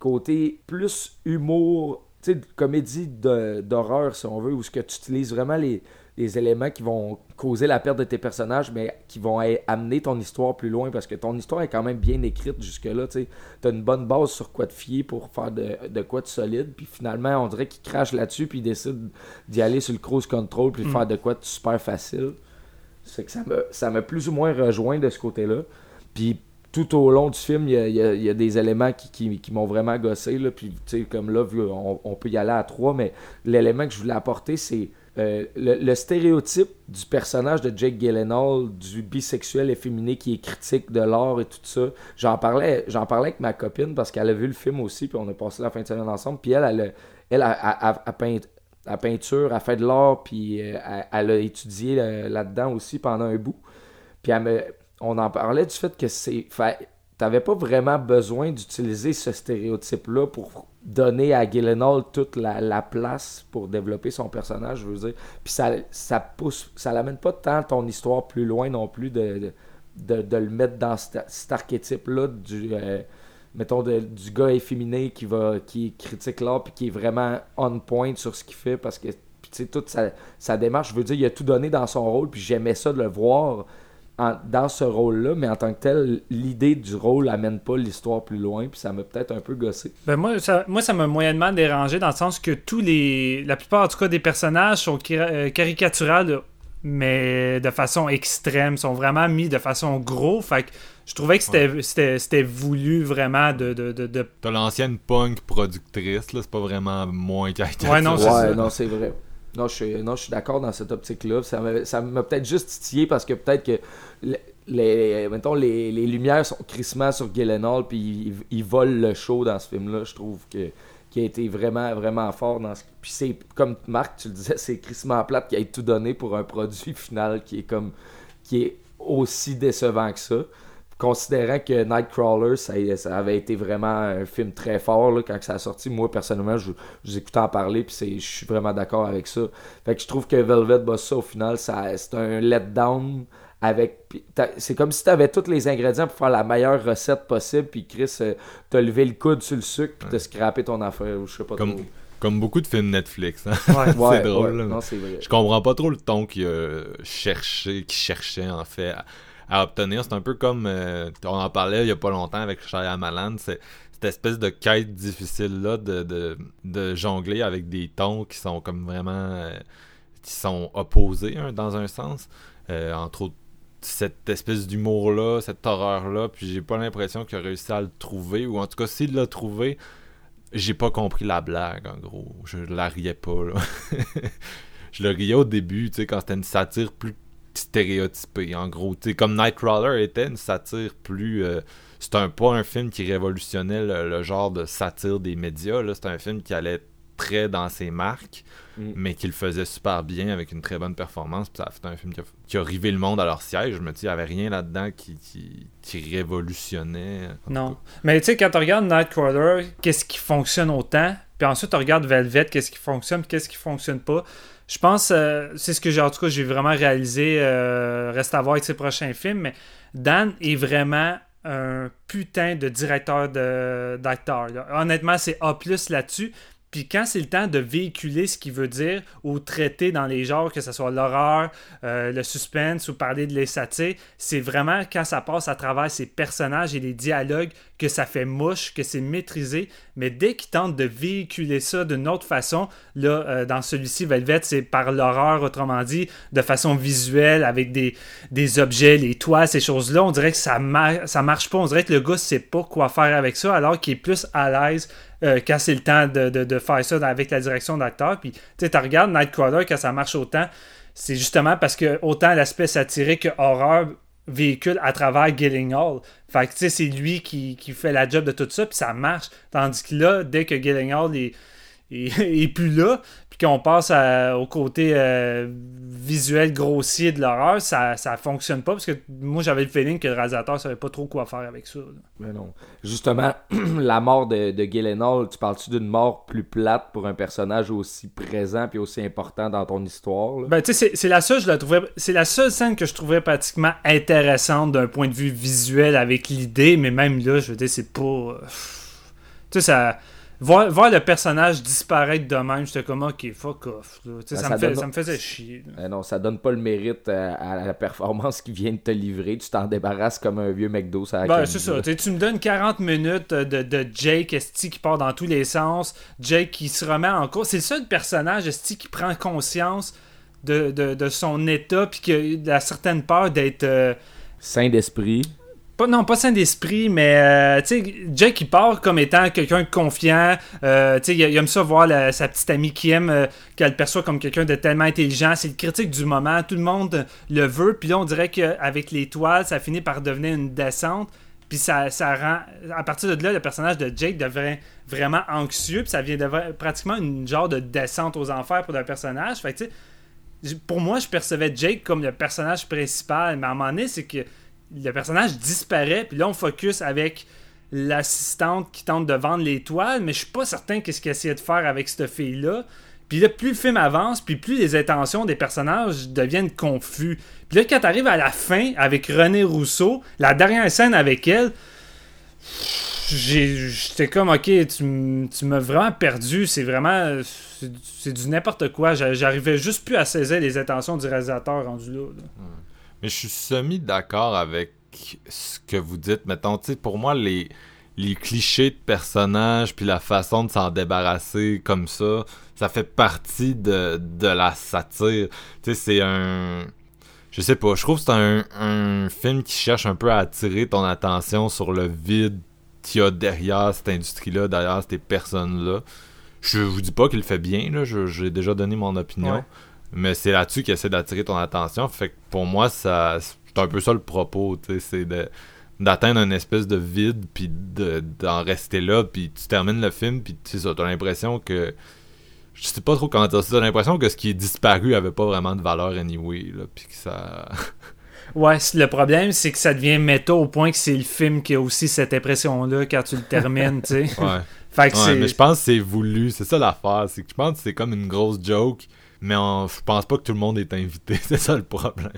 Speaker 3: côté plus humour sais, comédie d'horreur, si on veut, où ce que tu utilises vraiment les, éléments qui vont causer la perte de tes personnages, mais qui vont amener ton histoire plus loin, parce que ton histoire est quand même bien écrite jusque-là, tu as une bonne base sur quoi te fier pour faire de, quoi de solide, puis finalement, on dirait qu'il crache là-dessus, puis il décide d'y aller sur le cruise control, puis mm. faire de quoi de super facile. C'est que ça m'a plus ou moins rejoint de ce côté-là. Puis tout au long du film, il y a, des éléments qui, m'ont vraiment gossé. Là, puis, comme là, on, peut y aller à trois, mais l'élément que je voulais apporter, c'est euh, le, stéréotype du personnage de Jake Gyllenhaal, du bisexuel efféminé qui est critique de l'art et tout ça. J'en parlais, j'en parlais avec ma copine parce qu'elle a vu le film aussi, puis on a passé la fin de semaine ensemble. Puis elle, elle, elle a, peint, la peinture, a fait de l'art, puis euh, elle, a étudié euh, là-dedans aussi pendant un bout. Puis elle me on en parlait du fait que c'est. T'avais pas vraiment besoin d'utiliser ce stéréotype-là pour donner à Gyllenhaal toute la, place pour développer son personnage, je veux dire. Puis ça, ça pousse, ça l'amène pas tant ton histoire plus loin non plus de, le mettre dans cet, archétype-là du, euh, mettons, du gars efféminé qui va qui critique l'art puis qui est vraiment on point sur ce qu'il fait parce que toute sa, sa, démarche, je veux dire, il a tout donné dans son rôle puis j'aimais ça de le voir dans ce rôle-là, mais en tant que tel, l'idée du rôle amène pas l'histoire plus loin, puis ça m'a peut-être un peu gossé.
Speaker 1: Ben moi, ça, moi, ça m'a moyennement dérangé dans le sens que tous les. La plupart, en tout cas, des personnages sont euh, caricaturales, mais de façon extrême, sont vraiment mis de façon gros. Fait que je trouvais que c'était voulu vraiment de. de, de,
Speaker 2: T'as l'ancienne punk productrice, là, c'est pas vraiment moins
Speaker 3: caricatural. Ouais, non, c'est vrai. Non, je suis, non, je suis d'accord dans cette optique-là. Ça m'a peut-être juste titillé parce que peut-être que les, les, les, lumières sont crissement sur Gyllenhaal puis ils, volent le show dans ce film-là. Je trouve que qui a été vraiment, vraiment fort dans ce... Puis c'est, comme Marc, tu le disais, c'est crissement plate qui a tout donné pour un produit final qui est comme... qui est aussi décevant que ça considérant que Nightcrawler, ça, ça, avait été vraiment un film très fort là, quand ça a sorti, moi personnellement, je, vous écoutais en parler, puis je suis vraiment d'accord avec ça. Fait que je trouve que Velvet Bossa, au final, c'est un letdown avec c'est comme si tu avais tous les ingrédients pour faire la meilleure recette possible puis Chris euh, t'as levé le coude sur le sucre puis t'as scrappé ton affaire ou je sais pas
Speaker 2: comme,
Speaker 3: trop.
Speaker 2: comme beaucoup de films Netflix hein?
Speaker 3: ouais,
Speaker 2: c'est drôle
Speaker 3: ouais, non, c'est vrai.
Speaker 2: je comprends pas trop le ton qu'il cherchait qui cherchait en fait à, obtenir. C'est un peu comme euh, on en parlait il y a pas longtemps avec Shyamalan c'est cette espèce de quête difficile là de, de, de, jongler avec des tons qui sont comme vraiment euh, qui sont opposés hein, dans un sens. Entre autres cette espèce d'humour-là, cette horreur-là, puis j'ai pas l'impression qu'il a réussi à le trouver, ou en tout cas, s'il l'a trouvé, j'ai pas compris la blague, en gros. Je la riais pas, là. je le riais au début, tu sais, quand c'était une satire plus stéréotypée, en gros. Tu sais, comme Nightcrawler était une satire plus... Euh, c'est un, pas un film qui révolutionnait le, genre de satire des médias, là. C'est un film qui allait très dans ses marques, mm. mais qu'il faisait super bien avec une très bonne performance. Puis ça a fait un film qui a, rivé le monde à leur siège. Je me dis, il n'y avait rien là-dedans qui, qui, révolutionnait.
Speaker 1: Non. Mais tu sais, quand tu regardes Nightcrawler, qu'est-ce qui fonctionne autant? Puis ensuite, tu regardes Velvet, qu'est-ce qui fonctionne, qu'est-ce qui fonctionne pas? Je pense, euh, c'est ce que j'ai en tout cas, j'ai vraiment réalisé. Euh, reste à voir avec ses prochains films. Mais Dan est vraiment un putain de directeur d'acteur. Honnêtement, c'est A là-dessus. Puis quand c'est le temps de véhiculer ce qu'il veut dire ou traiter dans les genres, que ce soit l'horreur, euh, le suspense ou parler de les c'est vraiment quand ça passe à travers ses personnages et les dialogues que ça fait mouche, que c'est maîtrisé. Mais dès qu'il tente de véhiculer ça d'une autre façon, là, euh, dans celui-ci, Velvet, c'est par l'horreur, autrement dit, de façon visuelle, avec des, objets, les toits, ces choses-là. On dirait que ça, ça marche pas. On dirait que le gars sait pas quoi faire avec ça, alors qu'il est plus à l'aise euh, quand c'est le temps de, faire ça avec la direction d'acteur. Puis, tu sais, tu regardes Nightcrawler, quand ça marche autant, c'est justement parce que autant l'aspect satirique que horreur véhicule à travers Gillinghall. Fait que, tu sais, c'est lui qui, qui, fait la job de tout ça, puis ça marche. Tandis que là, dès que Gillinghall est et, plus là, puis qu'on passe au côté euh, visuel grossier de l'horreur, ça, ça fonctionne pas parce que moi j'avais le feeling que le réalisateur savait pas trop quoi faire avec ça.
Speaker 3: Mais non. Justement, la mort de, de Gyllenhaal, tu parles-tu d'une mort plus plate pour un personnage aussi présent puis aussi important dans ton histoire?
Speaker 1: Ben tu sais, c'est la seule, je la trouvais, c'est la seule scène que je trouvais pratiquement intéressante d'un point de vue visuel avec l'idée, mais même là, je veux dire, c'est pas. Euh, tu sais, ça Voir, le personnage disparaître de même, j'étais comme, ok, fuck off. Ben, ça, me faisait chier.
Speaker 3: Ben non, ça donne pas le mérite à, la performance qui vient de te livrer. Tu t'en débarrasses comme un vieux McDo. Ça
Speaker 1: ben, c'est ça. Tu me donnes 40 minutes de, de Jake Esti qui part dans tous les sens. Jake qui se remet en cause. C'est le seul personnage Esti qui prend conscience de, son état puis qui a, certaine peur d'être. Euh,
Speaker 3: Saint d'esprit
Speaker 1: non, pas sain d'esprit, mais euh, tu sais, Jake il part comme étant quelqu'un de confiant. Euh, tu sais, il, aime ça voir sa petite amie qui aime, euh, qu'elle perçoit comme quelqu'un de tellement intelligent. C'est le critique du moment. Tout le monde le veut. Puis là, on dirait qu'avec l'étoile, ça finit par devenir une descente. Puis ça, ça rend. À partir de là, le personnage de Jake devient vraiment anxieux. Puis ça vient de pratiquement une genre de descente aux enfers pour le personnage. Fait tu sais, pour moi, je percevais Jake comme le personnage principal. Mais à un moment donné, c'est que le personnage disparaît, puis là, on focus avec l'assistante qui tente de vendre l'étoile, mais je suis pas certain qu'est-ce qu'il essayait de faire avec cette fille-là. Puis là, plus le film avance, puis plus les intentions des personnages deviennent confus. Puis là, quand t'arrives à la fin avec René Rousseau, la dernière scène avec elle, j'étais comme, ok, tu, m'as vraiment perdu. C'est vraiment. C'est du n'importe quoi. J'arrivais juste plus à saisir les intentions du réalisateur rendu là.
Speaker 2: Mais je suis semi d'accord avec ce que vous dites. Mettons, tu sais, pour moi, les, clichés de personnages puis la façon de s'en débarrasser comme ça, ça fait partie de, la satire. Tu sais, c'est un. Je sais pas, je trouve que c'est un, un film qui cherche un peu à attirer ton attention sur le vide qu'il y a derrière cette industrie-là, derrière ces personnes-là. Je vous dis pas qu'il fait bien, là, j'ai déjà donné mon opinion. Mais c'est là-dessus qu'il essaie d'attirer ton attention. Fait que pour moi, ça c'est un peu ça le propos, c'est de d'atteindre une espèce de vide puis d'en rester là puis tu termines le film puis tu ça t'as l'impression que je sais pas trop comment dire ça t'as l'impression que ce qui est disparu avait pas vraiment de valeur anyway là puis que ça
Speaker 1: ouais le problème c'est que ça devient méta au point que c'est le film qui a aussi cette impression là quand tu le termines tu sais
Speaker 2: ouais, ouais mais je pense que c'est voulu c'est ça l'affaire c'est que je pense que c'est comme une grosse joke mais je pense pas que tout le monde est invité. C'est ça le problème.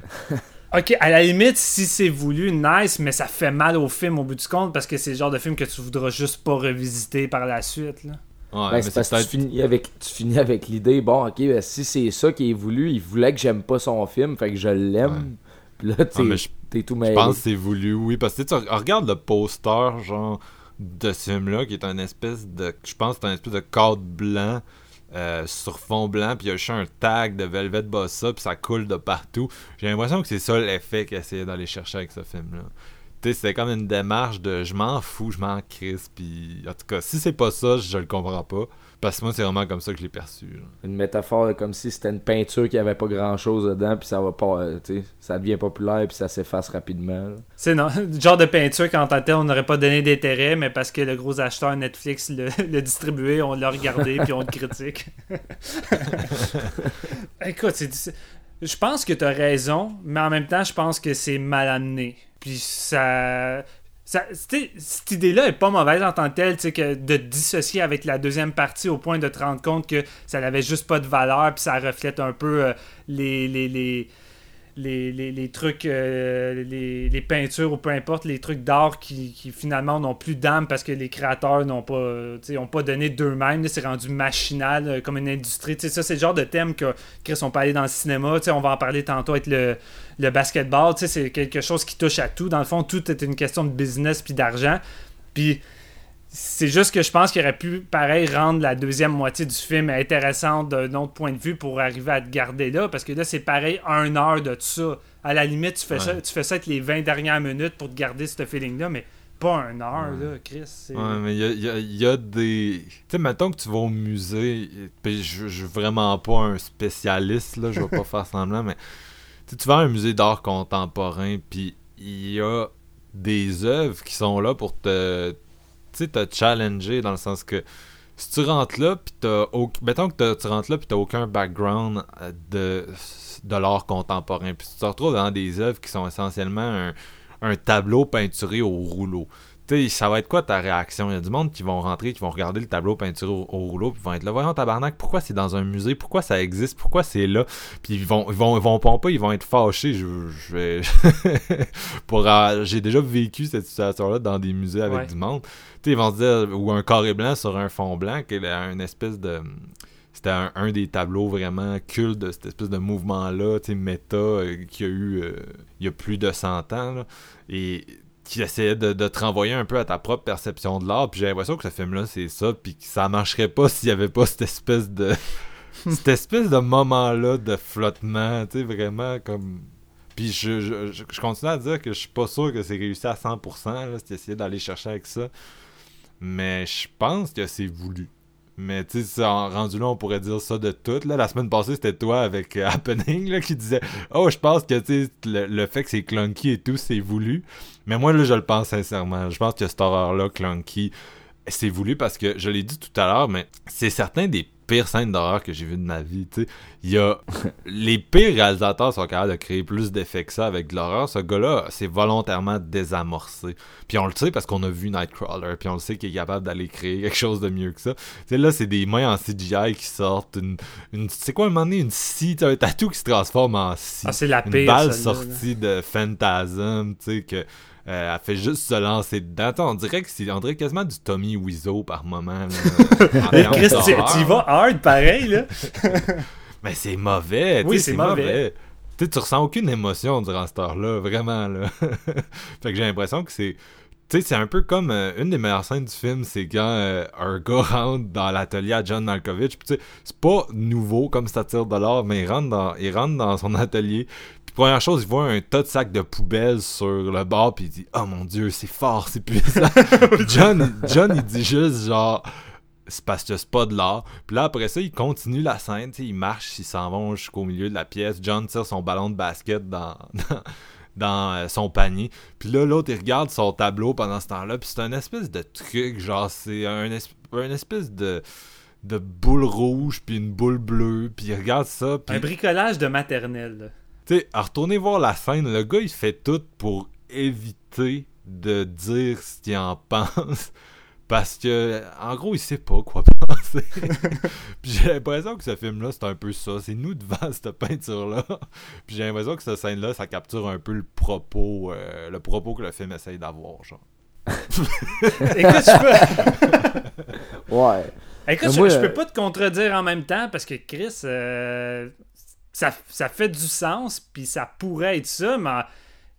Speaker 1: Ok, à la limite, si c'est voulu, nice, mais ça fait mal au film au bout du compte parce que c'est le genre de film que tu voudras juste pas revisiter par la suite. Là.
Speaker 3: Ouais, ben, c'est parce que tu finis avec, tu finis avec l'idée, bon, ok, ben, si c'est ça qui est voulu, il voulait que j'aime pas son film, fait que je l'aime. Puis là, t'es tout mêlé.
Speaker 2: Je pense que c'est voulu, oui, parce que tu regardes le poster, genre, de ce film-là, qui est un espèce de. Je pense que c'est un espèce de cadre blanc. Euh, sur fond blanc, puis il y a un tag de Velvet Bossa, puis ça coule de partout. J'ai l'impression que c'est ça l'effet qu'il essayait d'aller chercher avec ce film-là. Tu sais, c'était comme une démarche de je m'en fous, je m'en crisse, puis en tout cas, si c'est pas ça, je le comprends pas. Parce que moi, c'est vraiment comme ça que je l'ai perçu.
Speaker 3: Une métaphore comme si c'était une peinture qui avait pas grand chose dedans, puis ça va pas, euh, tu sais, ça devient populaire, puis ça s'efface rapidement.
Speaker 1: C'est non, le genre de peinture qu'en tant on n'aurait pas donné d'intérêt, mais parce que le gros acheteur Netflix le, distribué, on l'a regardé, puis on le critique. Écoute, c'est. Je pense que tu as raison, mais en même temps, je pense que c'est mal amené. Puis ça cette idée-là est pas mauvaise en tant que telle, que de dissocier avec la deuxième partie au point de te rendre compte que ça n'avait juste pas de valeur, puis ça reflète un peu euh, les, les, les, les, trucs, euh, les, peintures ou peu importe, les trucs d'art qui, finalement n'ont plus d'âme parce que les créateurs n'ont pas, ont pas donné d'eux-mêmes. C'est rendu machinal euh, comme une industrie. ça, c'est le genre de thème que Chris, on peut aller dans le cinéma. On va en parler tantôt avec le, le basketball. C'est quelque chose qui touche à tout. Dans le fond, tout est une question de business puis d'argent. Puis c'est juste que je pense qu'il aurait pu, pareil, rendre la deuxième moitié du film intéressante d'un autre point de vue pour arriver à te garder là. Parce que là, c'est pareil, une heure de tout ça. À la limite, tu fais, ça, tu fais ça avec les 20 dernières minutes pour te garder ce feeling-là, mais pas une heure, là, Chris.
Speaker 2: Ouais, mais il y a, des. Tu sais, mettons que tu vas au musée, puis je, je suis vraiment pas un spécialiste, là, je vais pas faire semblant, mais tu vas à un musée d'art contemporain, puis il y a des œuvres qui sont là pour te tu te challenger dans le sens que si tu rentres là, puis t'as. Mettons que tu rentres là, puis t'as aucun background euh, de, de l'art contemporain, puis tu te retrouves dans des œuvres qui sont essentiellement un tableau peinturé au rouleau ça va être quoi ta réaction? Il y a du monde qui vont rentrer, qui vont regarder le tableau peinture au, rouleau, puis vont être là, voyons tabarnak, pourquoi c'est dans un musée? Pourquoi ça existe? Pourquoi c'est là? Puis ils vont, ils vont, ils vont pomper, ils vont être fâchés. Je, vais... Pour, j'ai déjà vécu cette situation-là dans des musées avec du monde. sais ils vont se dire, ou un carré blanc sur un fond blanc, qui est une espèce de c'était un, des tableaux vraiment cultes de cette espèce de mouvement-là, tu sais, méta, euh, qui a eu euh, il y a plus de 100 ans. Là. Et qui essayait de, te renvoyer un peu à ta propre perception de l'art. Puis j'ai l'impression que ce film-là, c'est ça. Puis que ça marcherait pas s'il y avait pas cette espèce de. cette espèce de moment-là de flottement. Tu sais, vraiment comme. Puis je, je, continue à dire que je suis pas sûr que c'est réussi à 100%. Là, si essayer d'aller chercher avec ça. Mais je pense que c'est voulu. Mais tu sais, rendu là, on pourrait dire ça de tout. Là. La semaine passée, c'était toi avec euh, Happening là, qui disait Oh, je pense que le, le fait que c'est clunky et tout, c'est voulu. Mais moi, là, je le pense sincèrement. Je pense que cette horreur-là, clunky, c'est voulu parce que je l'ai dit tout à l'heure, mais c'est certain des pires scènes d'horreur que j'ai vues de ma vie. Il y a les pires réalisateurs sont capables de créer plus d'effets que ça avec de l'horreur. Ce gars-là, c'est volontairement désamorcé. Puis on le sait parce qu'on a vu Nightcrawler, puis on le sait qu'il est capable d'aller créer quelque chose de mieux que ça. sais là, c'est des mains en CGI qui sortent. Une, une c'est quoi un moment donné une scie, un tatou qui se transforme en scie.
Speaker 1: Ah, c'est la
Speaker 2: Une balle sortie de Phantasm, tu sais que euh, elle fait juste se lancer dedans. on dirait que c'est on dirait quasiment du Tommy Wiseau par moment.
Speaker 1: Chris, tu, vas hard pareil, là.
Speaker 2: Mais c'est mauvais. Oui, c'est mauvais. Tu tu ressens aucune émotion durant cette heure-là, vraiment. Là. fait que j'ai l'impression que c'est. Tu sais, c'est un peu comme euh, une des meilleures scènes du film, c'est quand euh, un gars rentre dans l'atelier à John Malkovich. Puis tu sais, c'est pas nouveau comme ça tire de l'or, mais il rentre dans, il rentre dans son atelier première chose, il voit un tas de sacs de poubelles sur le bord, puis il dit Oh mon dieu, c'est fort, c'est puissant. John, John, il dit juste genre c'est parce que c'est pas de l'art. Puis là, après ça, il continue la scène, il marche, il s'en vont jusqu'au milieu de la pièce. John tire son ballon de basket dans, dans, euh, son panier. Puis là, l'autre, il regarde son tableau pendant ce temps-là. Puis c'est un espèce de truc, genre, c'est un, un espèce de de boule rouge puis une boule bleue puis il regarde ça
Speaker 1: un bricolage de maternelle
Speaker 2: tu sais, à retourner voir la scène, le gars, il fait tout pour éviter de dire ce qu'il en pense. Parce que, en gros, il sait pas quoi penser. puis j'ai l'impression que ce film-là, c'est un peu ça. C'est nous devant cette peinture-là. puis j'ai l'impression que cette scène-là, ça capture un peu le propos, euh, le propos que le film essaye d'avoir, genre.
Speaker 1: Écoute, je
Speaker 3: peux. ouais.
Speaker 1: Écoute, je, peux pas te contredire en même temps parce que Chris, euh, ça, ça fait du sens, puis ça pourrait être ça, mais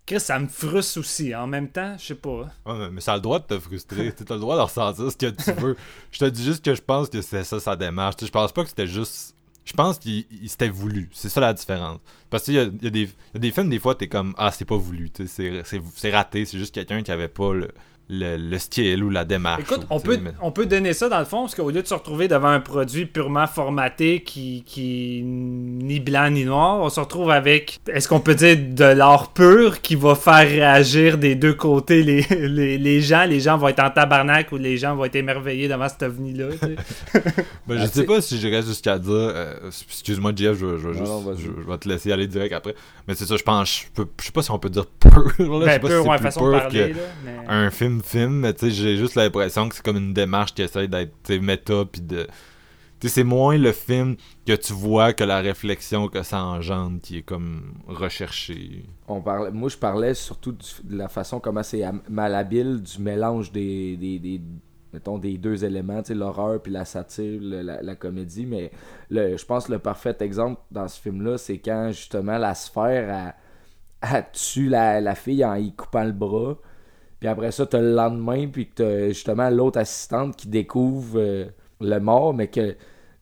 Speaker 1: Chris, ça me frustre aussi. En même temps, je sais pas.
Speaker 2: Ouais, mais ça a le droit de te frustrer. tu as le droit de ressentir ce que tu veux. je te dis juste que je pense que c'est ça sa démarche. je pense pas que c'était juste. Je pense qu'il s'était voulu. C'est ça la différence. Parce qu'il y, y, y, a des films, des fois, t'es comme Ah, c'est pas voulu. C'est raté. C'est juste quelqu'un qui avait pas le, le, style ou la démarche.
Speaker 1: Écoute, on peut, on peut donner ça dans le fond, parce qu'au lieu de se retrouver devant un produit purement formaté qui, qui ni blanc ni noir, on se retrouve avec, est-ce qu'on peut dire de l'art pur qui va faire réagir des deux côtés les, les, gens? Les gens vont être en tabarnak ou les gens vont être émerveillés devant cet ovni-là.
Speaker 2: ben, je sais pas si j'irais jusqu'à dire, euh, excuse-moi Jeff, je, je, je, vais te laisser aller direct après, mais c'est ça, je pense, je, je sais pas si on peut dire pur. Là,
Speaker 1: ben,
Speaker 2: je sais pas
Speaker 1: pur,
Speaker 2: si
Speaker 1: ouais, façon de parler. Là, mais...
Speaker 2: Un film film, mais tu sais, j'ai juste l'impression que c'est comme une démarche qui essaie d'être méta, puis de. Tu sais, c'est moins le film que tu vois que la réflexion que ça engendre qui est comme recherchée.
Speaker 3: On parlait, moi, je parlais surtout de la façon comment c'est malhabile du mélange des, des, des mettons, des deux éléments, l'horreur puis la satire, la, comédie. Mais le, je pense que le parfait exemple dans ce film-là, c'est quand justement la sphère a, a tue la, la, fille en y coupant le bras. Puis après ça, t'as le lendemain, puis t'as justement l'autre assistante qui découvre euh, le mort, mais que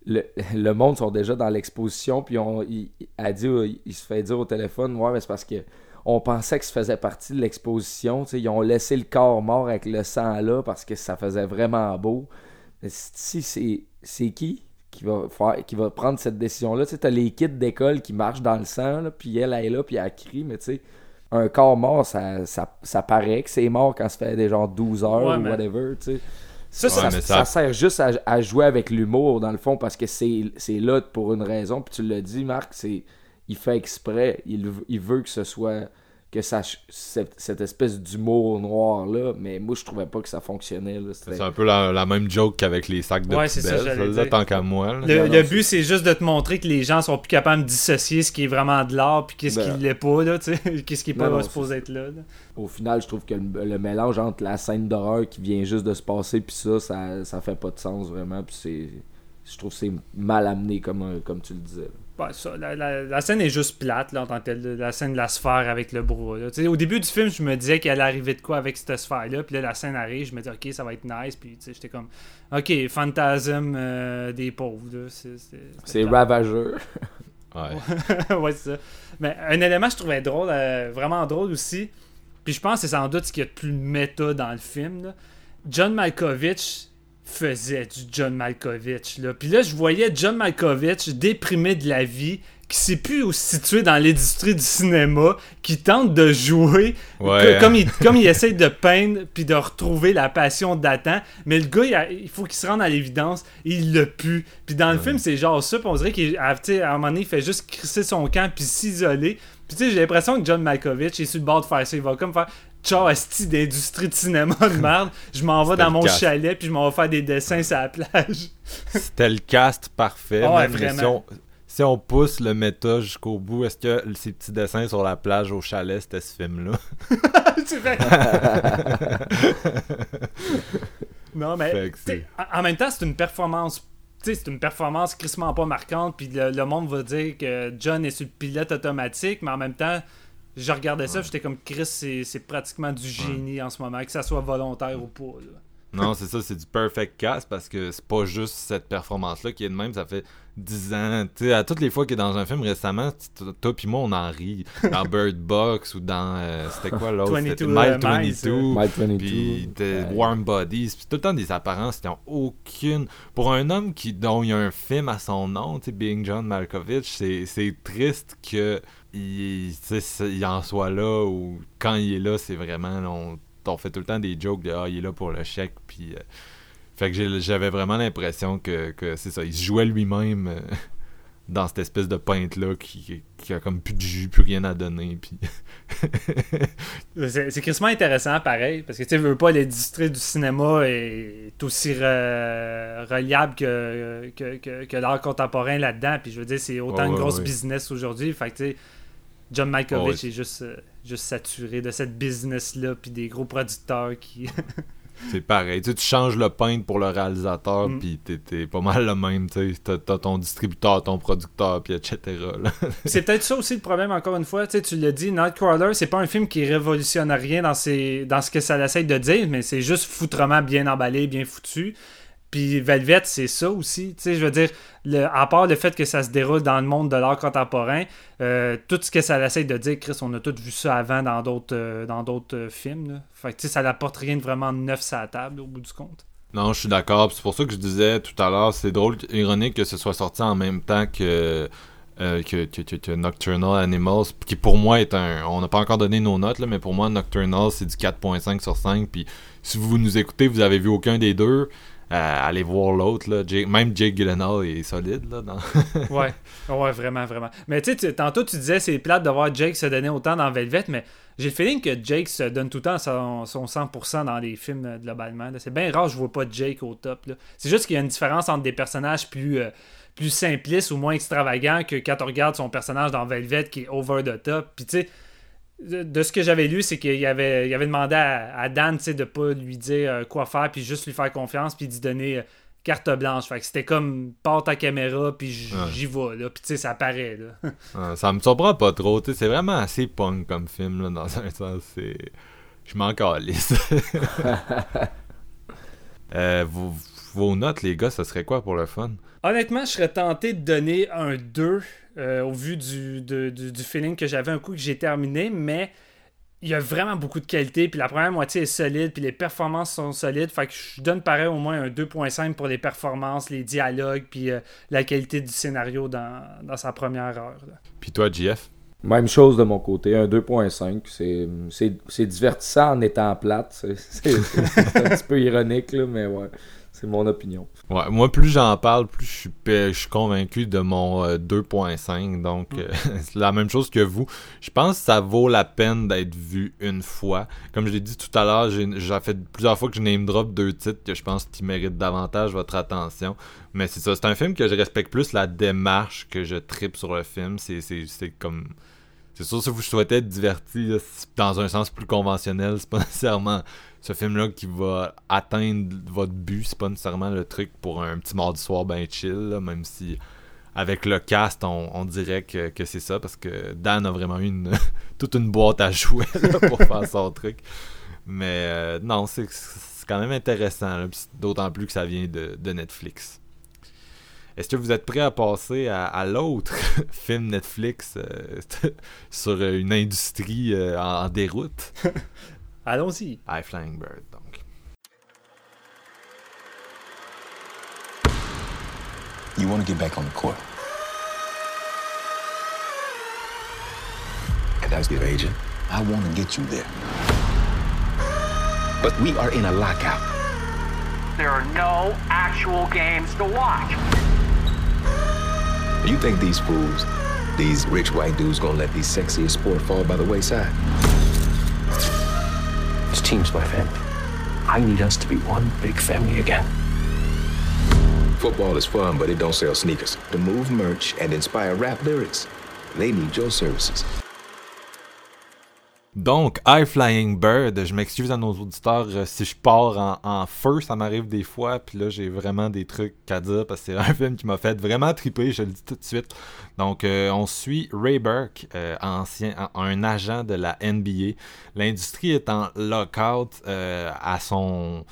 Speaker 3: le, le monde sont déjà dans l'exposition, puis on, il, a dit, il se fait dire au téléphone, ouais, mais c'est parce que on pensait que ça faisait partie de l'exposition. Ils ont laissé le corps mort avec le sang là parce que ça faisait vraiment beau. Mais si c'est qui qui va faire qui va prendre cette décision-là? Tu as les kits d'école qui marchent dans le sang, là, puis elle, elle est là, puis elle crie, mais tu sais un corps mort, ça, ça, paraît que c'est mort quand ça fait des genre 12 heures ou whatever, tu sais. Ça, ça, sert juste à, jouer avec l'humour, dans le fond, parce que c'est là pour une raison. Puis tu l'as dit, Marc, c'est il fait exprès. Il, il veut que ce soit que ça, cette, espèce d'humour noir là, mais moi je trouvais pas que ça fonctionnait.
Speaker 2: C'est un peu la, même joke qu'avec les sacs de
Speaker 1: ouais,
Speaker 2: poubelle, ça, tant qu'à moi.
Speaker 1: Le, but c'est juste de te montrer que les gens sont plus capables de dissocier ce qui est vraiment de l'art puis qu'est-ce ben, qui l'est pas, là, qu'est-ce qui est pas supposé être là,
Speaker 3: Au final, je trouve que le, mélange entre la scène d'horreur qui vient juste de se passer puis ça, ça, ça fait pas de sens vraiment, puis c'est je trouve que c'est mal amené comme, comme tu le disais
Speaker 1: la, scène est juste plate là, en tant que La scène de la sphère avec le bras. Au début du film, je me disais qu'elle allait arriver de quoi avec cette sphère-là. Puis là, la scène arrive, je me dis, ok, ça va être nice. Puis j'étais comme, ok, fantasme euh, des pauvres.
Speaker 3: C'est ravageur.
Speaker 2: ouais,
Speaker 1: ouais c'est ça. Mais un élément que je trouvais drôle, euh, vraiment drôle aussi. Puis je pense que c'est sans doute ce qu'il y a de plus méta dans le film. John Malkovich faisait du John Malkovich. Là. Puis là, je voyais John Malkovich déprimé de la vie, qui s'est plus où se situer dans l'industrie du cinéma, qui tente de jouer comme, il, comme il essaie de peindre puis de retrouver la passion d'Atan. Mais le gars, il, faut qu'il se rende à l'évidence, il l'a pu. Puis dans le film, c'est genre ça, puis on dirait qu'à un moment donné, il fait juste crisser son camp puis s'isoler. Puis tu sais, j'ai l'impression que John Malkovich est sur le bord de faire ça. Il va comme faire ciao asti d'industrie de cinéma de merde, je m'en vais dans mon chalet puis je m'en vais faire des dessins sur la plage.
Speaker 2: C'était le cast parfait. Ah si, on, pousse le méta jusqu'au bout, est-ce que ces petits dessins sur la plage au chalet, c'était ce film-là?
Speaker 1: Non, mais en même temps, c'est une performance c'est une performance crissement pas marquante, puis le, le, monde va dire que John est sur le pilote automatique, mais en même temps, je regardais ça, j'étais comme Chris, c'est pratiquement du génie en ce moment, que ça soit volontaire ou pas.
Speaker 2: Non, c'est ça, c'est du perfect cast parce que c'est pas juste cette performance-là qui est de même, ça fait 10 ans. Tu sais, à toutes les fois qu'il est dans un film récemment, toi puis moi, on en rit. Dans Bird Box ou dans. Euh, c'était quoi l'autre? C'était Mile 22. Puis Warm Bodies. Puis tout le temps des apparences qui n'ont aucune. Pour un homme qui, dont il y a un film à son nom, tu sais, Being John Malkovich, c'est triste que il, il en soit là ou quand il est là, c'est vraiment. On, on, fait tout le temps des jokes de Ah, il est là pour le chèque. Puis. Euh, fait que j'avais vraiment l'impression que, que c'est ça. Il se jouait lui-même euh, dans cette espèce de pinte-là qui, qui a comme plus de jus, plus rien à donner. Puis...
Speaker 1: c'est crissement intéressant, pareil, parce que tu veux pas l'industrie du cinéma est aussi reliable que, que, l'art contemporain là-dedans. Puis je veux dire, c'est autant grosse business aujourd'hui. Fait que tu sais, John Malkovich est juste, euh, juste saturé de cette business-là, puis des gros producteurs qui.
Speaker 2: C'est pareil. Tu, changes le pain pour le réalisateur, mm. puis t'es, pas mal le même. Tu as, ton distributeur, ton producteur, puis etc.
Speaker 1: c'est peut-être ça aussi le problème, encore une fois. Tu, tu l'as dit, Nightcrawler, c'est pas un film qui révolutionne rien dans, ses, dans ce que ça essaie de dire, mais c'est juste foutrement bien emballé, bien foutu. Puis Velvet, c'est ça aussi. Tu sais, je veux dire, à part le fait que ça se déroule dans le monde de l'art contemporain, euh, tout ce que ça essaie de dire, Chris, on a tous vu ça avant dans d'autres euh, dans d'autres euh, films. Là. Tu sais, ça n'apporte rien de vraiment neuf sur la table au bout du compte.
Speaker 2: Non, je suis d'accord. C'est pour ça que je disais tout à l'heure, c'est drôle, ironique que ce soit sorti en même temps que, que, Nocturnal Animals, qui pour moi est un. On n'a pas encore donné nos notes, mais pour moi, Nocturnal, c'est du 4.5 sur 5. Puis si vous nous écoutez, vous avez vu aucun des deux. Euh, aller voir l'autre. Même Jake Gyllenhaal est solide. Là,
Speaker 1: ouais. ouais, vraiment, vraiment. Mais tu sais, tantôt tu disais c'est plate de voir Jake se donner autant dans Velvet, mais j'ai le feeling que Jake se donne tout le temps son, 100% dans les films euh, globalement. C'est bien rare, je vois pas Jake au top. C'est juste qu'il y a une différence entre des personnages plus. Euh, plus simplistes ou moins extravagants que quand on regarde son personnage dans Velvet qui est over the top. Puis tu sais, de ce que j'avais lu, c'est qu'il avait, il avait demandé à, Dan de ne pas lui dire euh, quoi faire, puis juste lui faire confiance, puis d'y donner euh, carte blanche. Fait que c'était comme porte ta caméra, puis j'y vais, là. Puis tu sais, ça paraît,
Speaker 2: là. ça me surprend pas trop, tu sais, c'est vraiment assez punk comme film, là, dans un sens. C'est... Je m'en calisse. euh, vos, vos notes, les gars, ça serait quoi pour le fun?
Speaker 1: Honnêtement, je serais tenté de donner un 2 euh, au vu du, du, feeling que j'avais un coup que j'ai terminé, mais il y a vraiment beaucoup de qualité, puis la première moitié est solide, puis les performances sont solides, fait que je donne pareil au moins un 2.5 pour les performances, les dialogues, puis euh, la qualité du scénario dans, sa première heure.
Speaker 2: Puis toi, JF
Speaker 3: Même chose de mon côté, un 2.5. C'est divertissant en étant plate. C'est un petit peu ironique, là, mais ouais. C'est mon opinion.
Speaker 2: Ouais, moi, plus j'en parle, plus je suis, je suis convaincu de mon 2.5. Euh, Donc, mm. euh, c'est la même chose que vous. Je pense que ça vaut la peine d'être vu une fois. Comme je l'ai dit tout à l'heure, j'ai fait plusieurs fois que je name drop deux titres que je pense qu'ils méritent davantage votre attention. Mais c'est ça, c'est un film que je respecte plus la démarche que je tripe sur le film. C'est comme. C'est sûr, si vous souhaitez être diverti dans un sens plus conventionnel, c'est pas nécessairement ce film-là qui va atteindre votre but. C'est pas nécessairement le truc pour un petit mardi soir ben chill, même si avec le cast, on, dirait que, c'est ça, parce que Dan a vraiment eu une, toute une boîte à jouer pour faire son truc. Mais euh, non, c'est quand même intéressant, d'autant plus que ça vient de, Netflix. Est-ce que vous êtes prêt à passer à, l'autre film Netflix euh, sur une industrie euh, en déroute?
Speaker 1: Allons-y.
Speaker 2: High Flying Bird, donc. You want to get back on the court? And as the agent, I want to get you there. But we are in a lockout.
Speaker 8: There are no actual games to watch.
Speaker 2: You think these fools, these rich white dudes, gonna let these sexiest sport fall by the wayside?
Speaker 8: This team's my family. I need us to be one big family again.
Speaker 2: Football is fun, but it don't sell sneakers. To move merch and inspire rap lyrics, they need your services. Donc, High Flying Bird, je m'excuse à nos auditeurs euh, si je pars en, feu, ça m'arrive des fois, puis là j'ai vraiment des trucs à dire parce que c'est un film qui m'a fait vraiment triper, je le dis tout de suite. Donc, euh, on suit Ray Burke, euh, ancien, un agent de la NBA. L'industrie est en lockout à son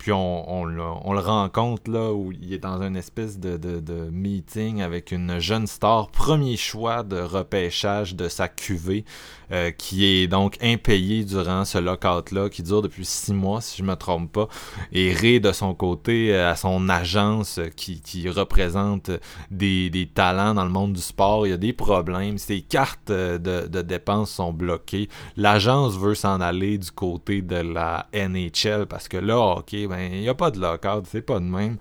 Speaker 2: puis on, le rencontre là où il est dans une espèce de, meeting avec une jeune star, premier choix de repêchage de sa cuvée, euh, qui est donc impayé durant ce lockout-là, qui dure depuis six mois, si je me trompe pas. Et Ray, de son côté, euh, à son agence euh, qui, représente des, talents dans le monde du sport, il y a des problèmes. Ses cartes de, de dépenses sont bloquées. L'agence veut s'en aller du côté de la NHL parce que là, ok, ben il n'y a pas de lockout, c'est pas de même.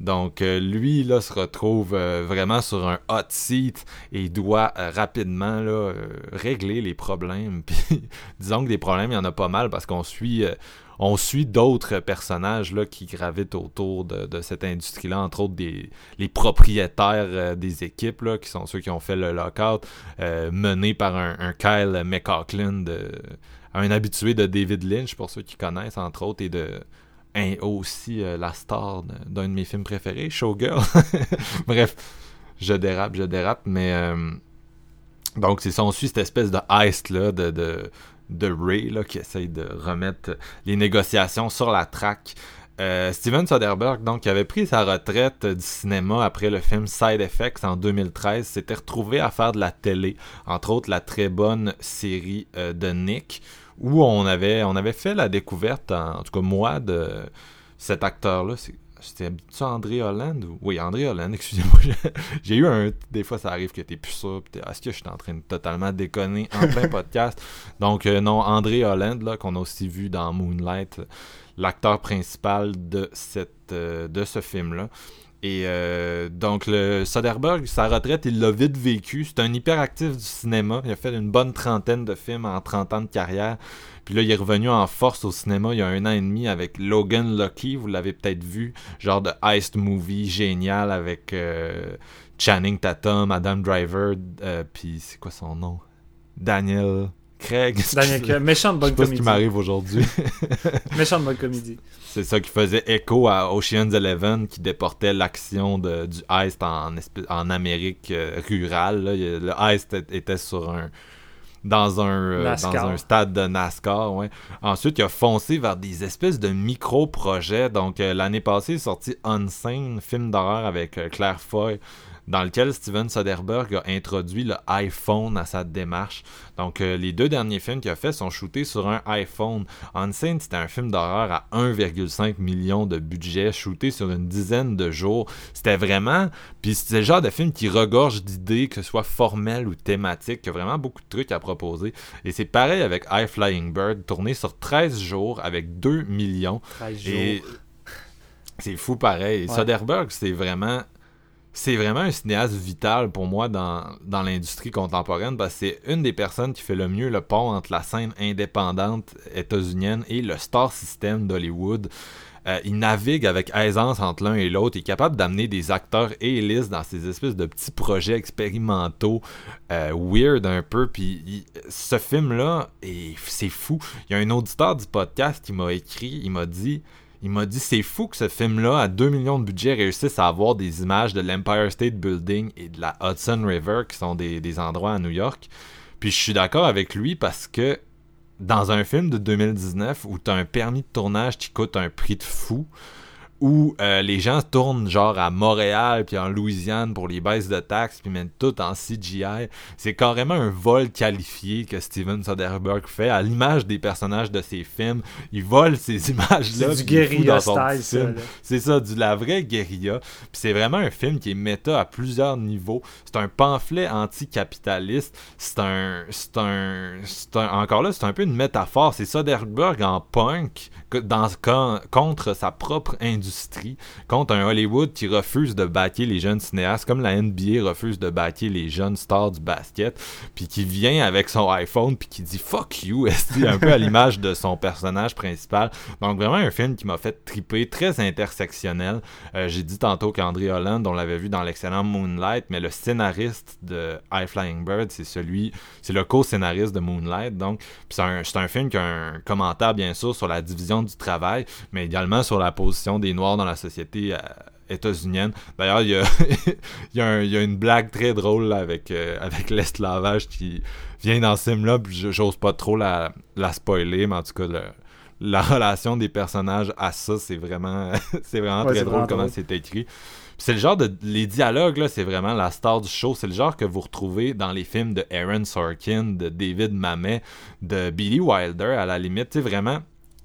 Speaker 2: Donc lui là se retrouve vraiment sur un hot seat et doit rapidement là, régler les problèmes. Puis disons que des problèmes, il y en a pas mal parce qu'on suit on suit d'autres personnages là, qui gravitent autour de, cette industrie-là, entre autres des, les propriétaires euh, des équipes, là, qui sont ceux qui ont fait le lockout, euh, mené par un, Kyle McCaughlin, un habitué de David Lynch, pour ceux qui connaissent, entre autres, et de aussi euh, la star d'un de mes films préférés, Showgirl. Bref, je dérape, je dérape, mais... donc, c'est ça, on suit cette espèce de heist, là, de de Ray là, qui essaye de remettre les négociations sur la traque. Euh, Steven Soderbergh, donc, qui avait pris sa retraite du cinéma après le film Side Effects en 2013, s'était retrouvé à faire de la télé, entre autres la très bonne série euh, de Nick, où on avait, on avait fait la découverte, en, tout cas moi, de cet acteur-là. C'était André Holland Oui, André Holland, excusez-moi. J'ai eu un. Des fois, ça arrive que t'es plus sûr. Est-ce que je suis en train de totalement déconner en plein podcast? Donc, euh, non, André Holland, là, qu'on a aussi vu dans Moonlight, l'acteur principal de, cette, euh, de ce film-là. Et euh, donc, le Soderbergh, sa retraite, il l'a vite vécu. C'est un hyperactif du cinéma. Il a fait une bonne trentaine de films en 30 ans de carrière. Puis là, il est revenu en force au cinéma il y a un an et demi avec Logan Lucky, vous l'avez peut-être vu, genre de heist movie génial avec euh, Channing Tatum, Adam Driver, euh, puis c'est quoi son nom? Daniel Craig.
Speaker 9: Daniel Craig, méchante bonne comédie.
Speaker 2: ce qui m'arrive aujourd'hui.
Speaker 9: méchante bonne comédie.
Speaker 2: C'est ça qui faisait écho à Ocean's Eleven qui déportait l'action du heist en, en Amérique euh, rurale. Le heist était sur un, dans un, euh, dans un stade de NASCAR. Ouais. Ensuite, il a foncé vers des espèces de micro-projets. Donc, euh, l'année passée, il est sorti Unsane, film d'horreur avec euh, Claire Foy dans lequel Steven Soderbergh a introduit le iPhone à sa démarche. Donc, euh, les deux derniers films qu'il a fait sont shootés sur un iPhone. Unsane, c'était un film d'horreur à 1,5 million de budget, shooté sur une dizaine de jours. C'était vraiment. Puis, c'est le genre de film qui regorge d'idées, que ce soit formelles ou thématiques, qui a vraiment beaucoup de trucs à proposer. Et c'est pareil avec High Flying Bird, tourné sur 13 jours avec 2 millions.
Speaker 9: 13 jours.
Speaker 2: C'est fou pareil. Soderbergh, c'est vraiment c'est vraiment un cinéaste vital pour moi dans, l'industrie contemporaine parce que c'est une des personnes qui fait le mieux le pont entre la scène indépendante états-unienne et le star system d'Hollywood. Euh, il navigue avec aisance entre l'un et l'autre. Il est capable d'amener des acteurs et listes dans ces espèces de petits projets expérimentaux, euh, weird un peu. Puis ce film-là, c'est fou. Il y a un auditeur du podcast qui m'a écrit, il m'a dit il m'a dit c'est fou que ce film-là, à 2 millions de budget, réussisse à avoir des images de l'Empire State Building et de la Hudson River, qui sont des, endroits à New York. Puis je suis d'accord avec lui parce que dans un film de 2019 où tu as un permis de tournage qui coûte un prix de fou, où euh, les gens tournent genre à Montréal puis en Louisiane pour les baisses de taxes puis mettent tout en CGI. C'est carrément un vol qualifié que Steven Soderbergh fait à l'image des personnages de ses films. Il vole ces images-là.
Speaker 9: C'est du guérilla style,
Speaker 2: C'est ça, du la vraie guérilla. Puis c'est vraiment un film qui est méta à plusieurs niveaux. C'est un pamphlet anticapitaliste. C'est un, c'est un, un, encore là, c'est un peu une métaphore. C'est Soderbergh en punk dans, contre sa propre industrie contre un Hollywood qui refuse de baquer les jeunes cinéastes, comme la NBA refuse de baquer les jeunes stars du basket, puis qui vient avec son iPhone, puis qui dit fuck you, un peu à l'image de son personnage principal. Donc vraiment un film qui m'a fait triper, très intersectionnel. Euh, j'ai dit tantôt qu'André Holland, on l'avait vu dans l'excellent Moonlight, mais le scénariste de High Flying Bird, c'est celui, c'est le co-scénariste de Moonlight. Donc, c'est un, un film qui a un commentaire bien sûr sur la division du travail, mais également sur la position des Noirs dans la société euh, états-unienne. D'ailleurs, il y, a, une blague très drôle avec, euh, avec l'esclavage qui vient dans ce film-là. J'ose pas trop la, spoiler, mais en tout cas, la relation des personnages à ça, c'est vraiment, c'est vraiment très drôle comment c'est écrit. C'est le genre de. Les dialogues, là, c'est vraiment la star du show. C'est le genre que vous retrouvez dans les films de Aaron Sorkin, de David Mamet, de Billy Wilder, à la limite. Tu vraiment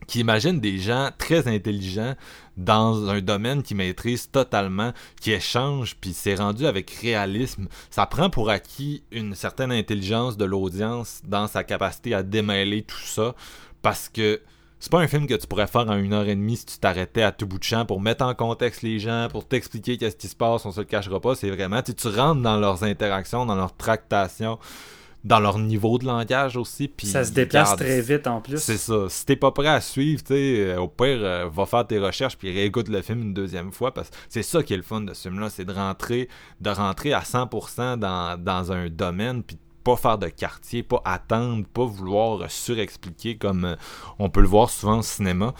Speaker 2: qui imagine des gens très intelligents dans un domaine qui maîtrise totalement, qui échange, puis c'est rendu avec réalisme. Ça prend pour acquis une certaine intelligence de l'audience dans sa capacité à démêler tout ça, parce que c'est pas un film que tu pourrais faire en une heure et demie si tu t'arrêtais à tout bout de champ pour mettre en contexte les gens, pour t'expliquer qu'est-ce qui se passe, on se le cachera pas. C'est vraiment, tu rentres dans leurs interactions, dans leurs tractations, dans leur niveau de langage aussi. Puis
Speaker 1: ça se déplace très vite en plus.
Speaker 2: C'est ça. Si t'es pas prêt à suivre, tu euh, au pire, euh, va faire tes recherches puis réécoute le film une deuxième fois parce que c'est ça qui est le fun de ce film-là, c'est de rentrer, de rentrer à 100% dans, dans un domaine puis pas faire de quartier, pas attendre, pas vouloir surexpliquer comme euh, on peut le voir souvent au cinéma.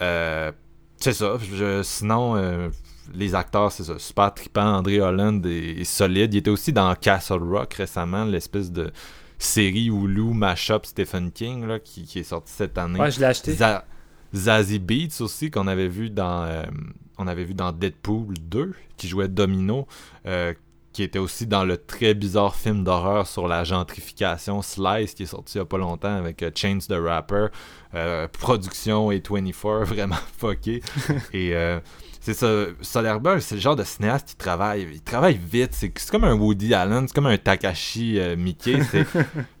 Speaker 2: Euh, c'est ça. sinon, euh, les acteurs, c'est ça. Super trippant. André Holland est, solide. Il était aussi dans Castle Rock récemment, l'espèce de série Hulu mashup Stephen King là, qui, est sorti cette année.
Speaker 1: Ouais, je l'ai acheté.
Speaker 2: Zazie Beats aussi qu'on avait vu dans on avait vu dans Deadpool 2 qui jouait Domino qui était aussi dans le très bizarre film d'horreur sur la gentrification Slice qui est sorti il n'y a pas longtemps avec euh, Chains the Rapper, euh, production et 24, vraiment fucké. et euh, c'est ça, Soderbergh, c'est le genre de cinéaste qui travaille, il travaille vite, c'est comme un Woody Allen, c'est comme un Takashi Miike,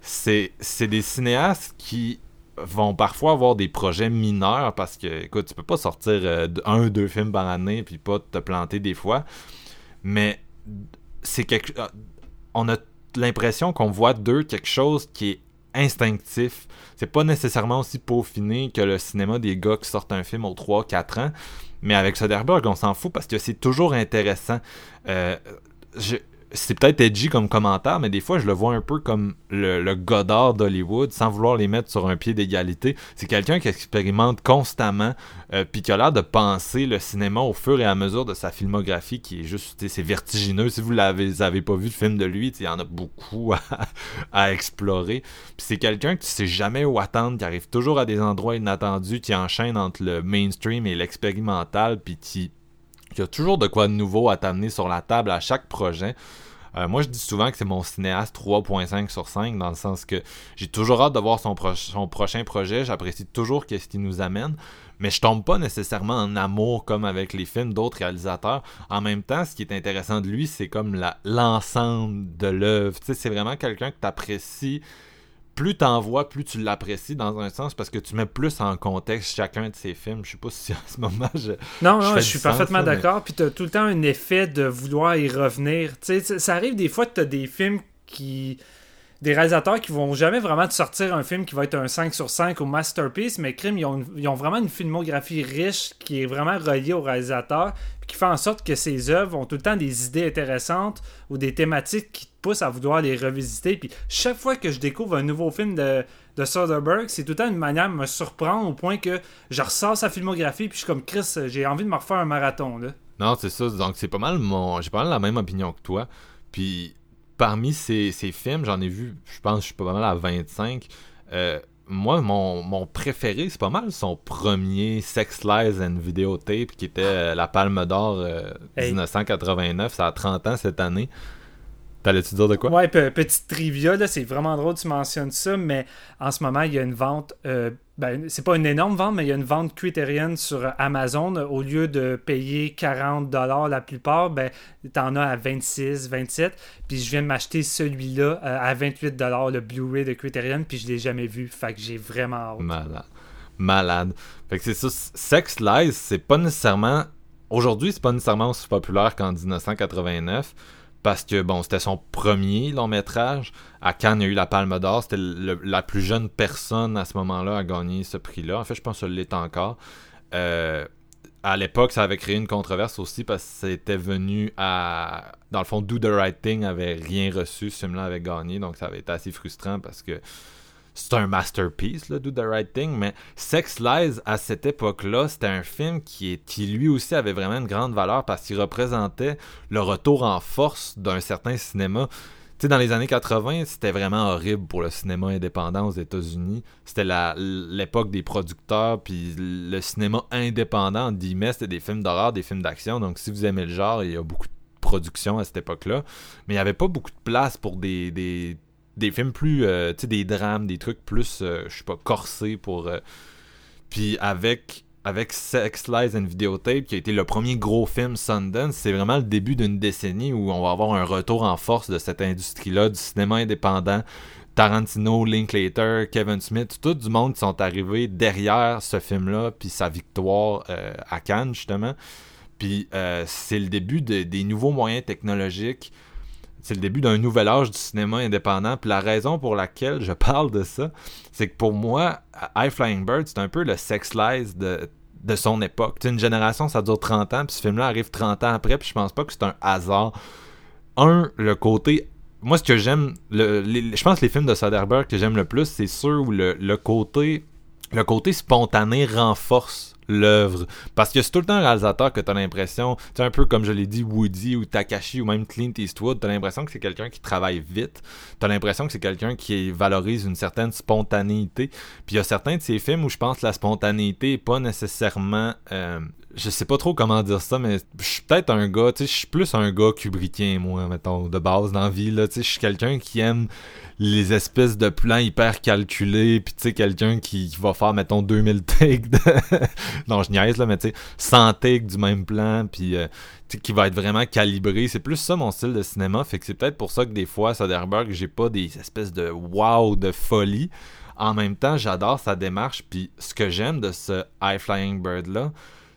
Speaker 2: c'est des cinéastes qui vont parfois avoir des projets mineurs parce que, écoute, tu peux pas sortir un ou deux films par année puis pas te planter des fois. Mais c'est quelque euh, on a l'impression qu'on voit d'eux quelque chose qui est instinctif. C'est pas nécessairement aussi peaufiné que le cinéma des gars qui sortent un film aux 3-4 ans. Mais avec Soderbergh, on s'en fout parce que c'est toujours intéressant. Euh, c'est peut-être edgy comme commentaire, mais des fois, je le vois un peu comme le, Godard d'Hollywood, sans vouloir les mettre sur un pied d'égalité. C'est quelqu'un qui expérimente constamment, euh, puis qui a l'air de penser le cinéma au fur et à mesure de sa filmographie, qui est juste, c'est vertigineux. Si vous l'avez avez pas vu le film de lui, il y en a beaucoup à, explorer. C'est quelqu'un qui sait jamais où attendre, qui arrive toujours à des endroits inattendus, qui enchaîne entre le mainstream et l'expérimental, puis qui il y a toujours de quoi de nouveau à t'amener sur la table à chaque projet. Euh, moi, je dis souvent que c'est mon cinéaste 3.5 sur 5, dans le sens que j'ai toujours hâte de voir son, prochain projet. J'apprécie toujours ce qu'il nous amène. Mais je tombe pas nécessairement en amour comme avec les films d'autres réalisateurs. En même temps, ce qui est intéressant de lui, c'est comme l'ensemble de l'œuvre. c'est vraiment quelqu'un que tu apprécies plus t'en vois, plus tu l'apprécies dans un sens parce que tu mets plus en contexte chacun de ces films. Je sais pas si à ce moment je.
Speaker 1: Non, non, je, suis parfaitement d'accord. Puis t'as tout le temps un effet de vouloir y revenir. Tu sais, ça arrive des fois que t'as des films qui. Des réalisateurs qui vont jamais vraiment te sortir un film qui va être un 5 sur 5 ou masterpiece, mais Crime, ils ont, vraiment une filmographie riche qui est vraiment reliée au réalisateur, qui fait en sorte que ces œuvres ont tout le temps des idées intéressantes ou des thématiques qui à vouloir les revisiter. Puis chaque fois que je découvre un nouveau film de, de Soderbergh, c'est tout le temps une manière de me surprendre au point que je ressors sa filmographie puis je suis comme Chris, j'ai envie de me refaire un marathon. Là.
Speaker 2: Non, c'est ça. Donc c'est pas mal mon. J'ai pas mal la même opinion que toi. Puis parmi ces, ces films, j'en ai vu, je pense, je suis pas mal à 25. Euh, moi, mon, mon préféré, c'est pas mal son premier Sex Lies and Videotape qui était euh, la Palme d'Or 1989. Ça a 30 ans cette année. T'allais-tu dire de quoi?
Speaker 1: Ouais, petite trivia, là, c'est vraiment drôle que tu mentionnes ça, mais en ce moment, il y a une vente, euh, ben, c'est pas une énorme vente, mais il y a une vente criterienne sur Amazon. Au lieu de payer 40$ la plupart, ben, t'en as à 26, 27. Puis je viens de m'acheter celui-là euh, à 28$, le Blu-ray de Criterion, puis je l'ai jamais vu. Fait que j'ai vraiment hâte.
Speaker 2: Malade. Malade. Fait que c'est ça. Sex Lies, c'est pas nécessairement. Aujourd'hui, c'est pas nécessairement aussi populaire qu'en 1989 parce que bon, c'était son premier long métrage. À Cannes, il y a eu la Palme d'Or. C'était la plus jeune personne à ce moment-là à gagner ce prix-là. En fait, je pense que ça l'est encore. Euh, à l'époque, ça avait créé une controverse aussi parce que c'était venu à. Dans le fond, Do the Right Thing avait rien reçu. Ce film-là avait gagné. Donc, ça avait été assez frustrant parce que c'est un masterpiece, là, Do the Right Thing, mais Sex Lies, à cette époque-là, c'était un film qui, qui lui aussi avait vraiment une grande valeur parce qu'il représentait le retour en force d'un certain cinéma. Tu sais, dans les années 80, c'était vraiment horrible pour le cinéma indépendant aux États-Unis. C'était l'époque des producteurs, puis le cinéma indépendant, entre guillemets, c'était des films d'horreur, des films d'action. Donc, si vous aimez le genre, il y a beaucoup de production à cette époque-là. Mais il n'y avait pas beaucoup de place pour des, des des films plus, euh, tu sais, des drames, des trucs plus, euh, je sais pas, corsés pour... Euh, puis avec, avec Sex Lies and Videotape, qui a été le premier gros film Sundance, c'est vraiment le début d'une décennie où on va avoir un retour en force de cette industrie-là, du cinéma indépendant, Tarantino, Linklater, Kevin Smith, tout du monde qui sont arrivés derrière ce film-là, puis sa victoire à Cannes, justement. Puis c'est le début des nouveaux moyens technologiques. C'est le début d'un nouvel âge du cinéma indépendant. Puis la raison pour laquelle je parle de ça, c'est que pour moi, High Flying Bird, c'est un peu le sex lies de, de son époque. une génération, ça dure 30 ans, puis ce film-là arrive 30 ans après, puis je pense pas que c'est un hasard. Un, le côté moi, ce que j'aime, je pense les films de Soderbergh que j'aime le plus, c'est ceux où le, le, côté, le côté spontané renforce l'œuvre. Parce que c'est tout le temps un réalisateur que t'as l'impression, tu un peu comme je l'ai dit, Woody ou Takashi ou même Clint Eastwood, t'as l'impression que c'est quelqu'un qui travaille vite. T'as l'impression que c'est quelqu'un qui valorise une certaine spontanéité. Puis il y a certains de ces films où je pense que la spontanéité est pas nécessairement euh, je sais pas trop comment dire ça, mais je suis peut-être un gars, tu sais, je suis plus un gars kubrickien, moi, mettons, de base dans la vie, là, tu sais, je suis quelqu'un qui aime les espèces de plans hyper calculés, puis tu sais, quelqu'un qui, va faire, mettons, 2000 takes de... non, je niaise, là, mais tu sais, 100 takes du même plan, puis euh, qui va être vraiment calibré. C'est plus ça, mon style de cinéma, fait que c'est peut-être pour ça que des fois, Soderbergh, j'ai pas des espèces de wow, de folie. En même temps, j'adore sa démarche, puis ce que j'aime de ce High Flying Bird-là,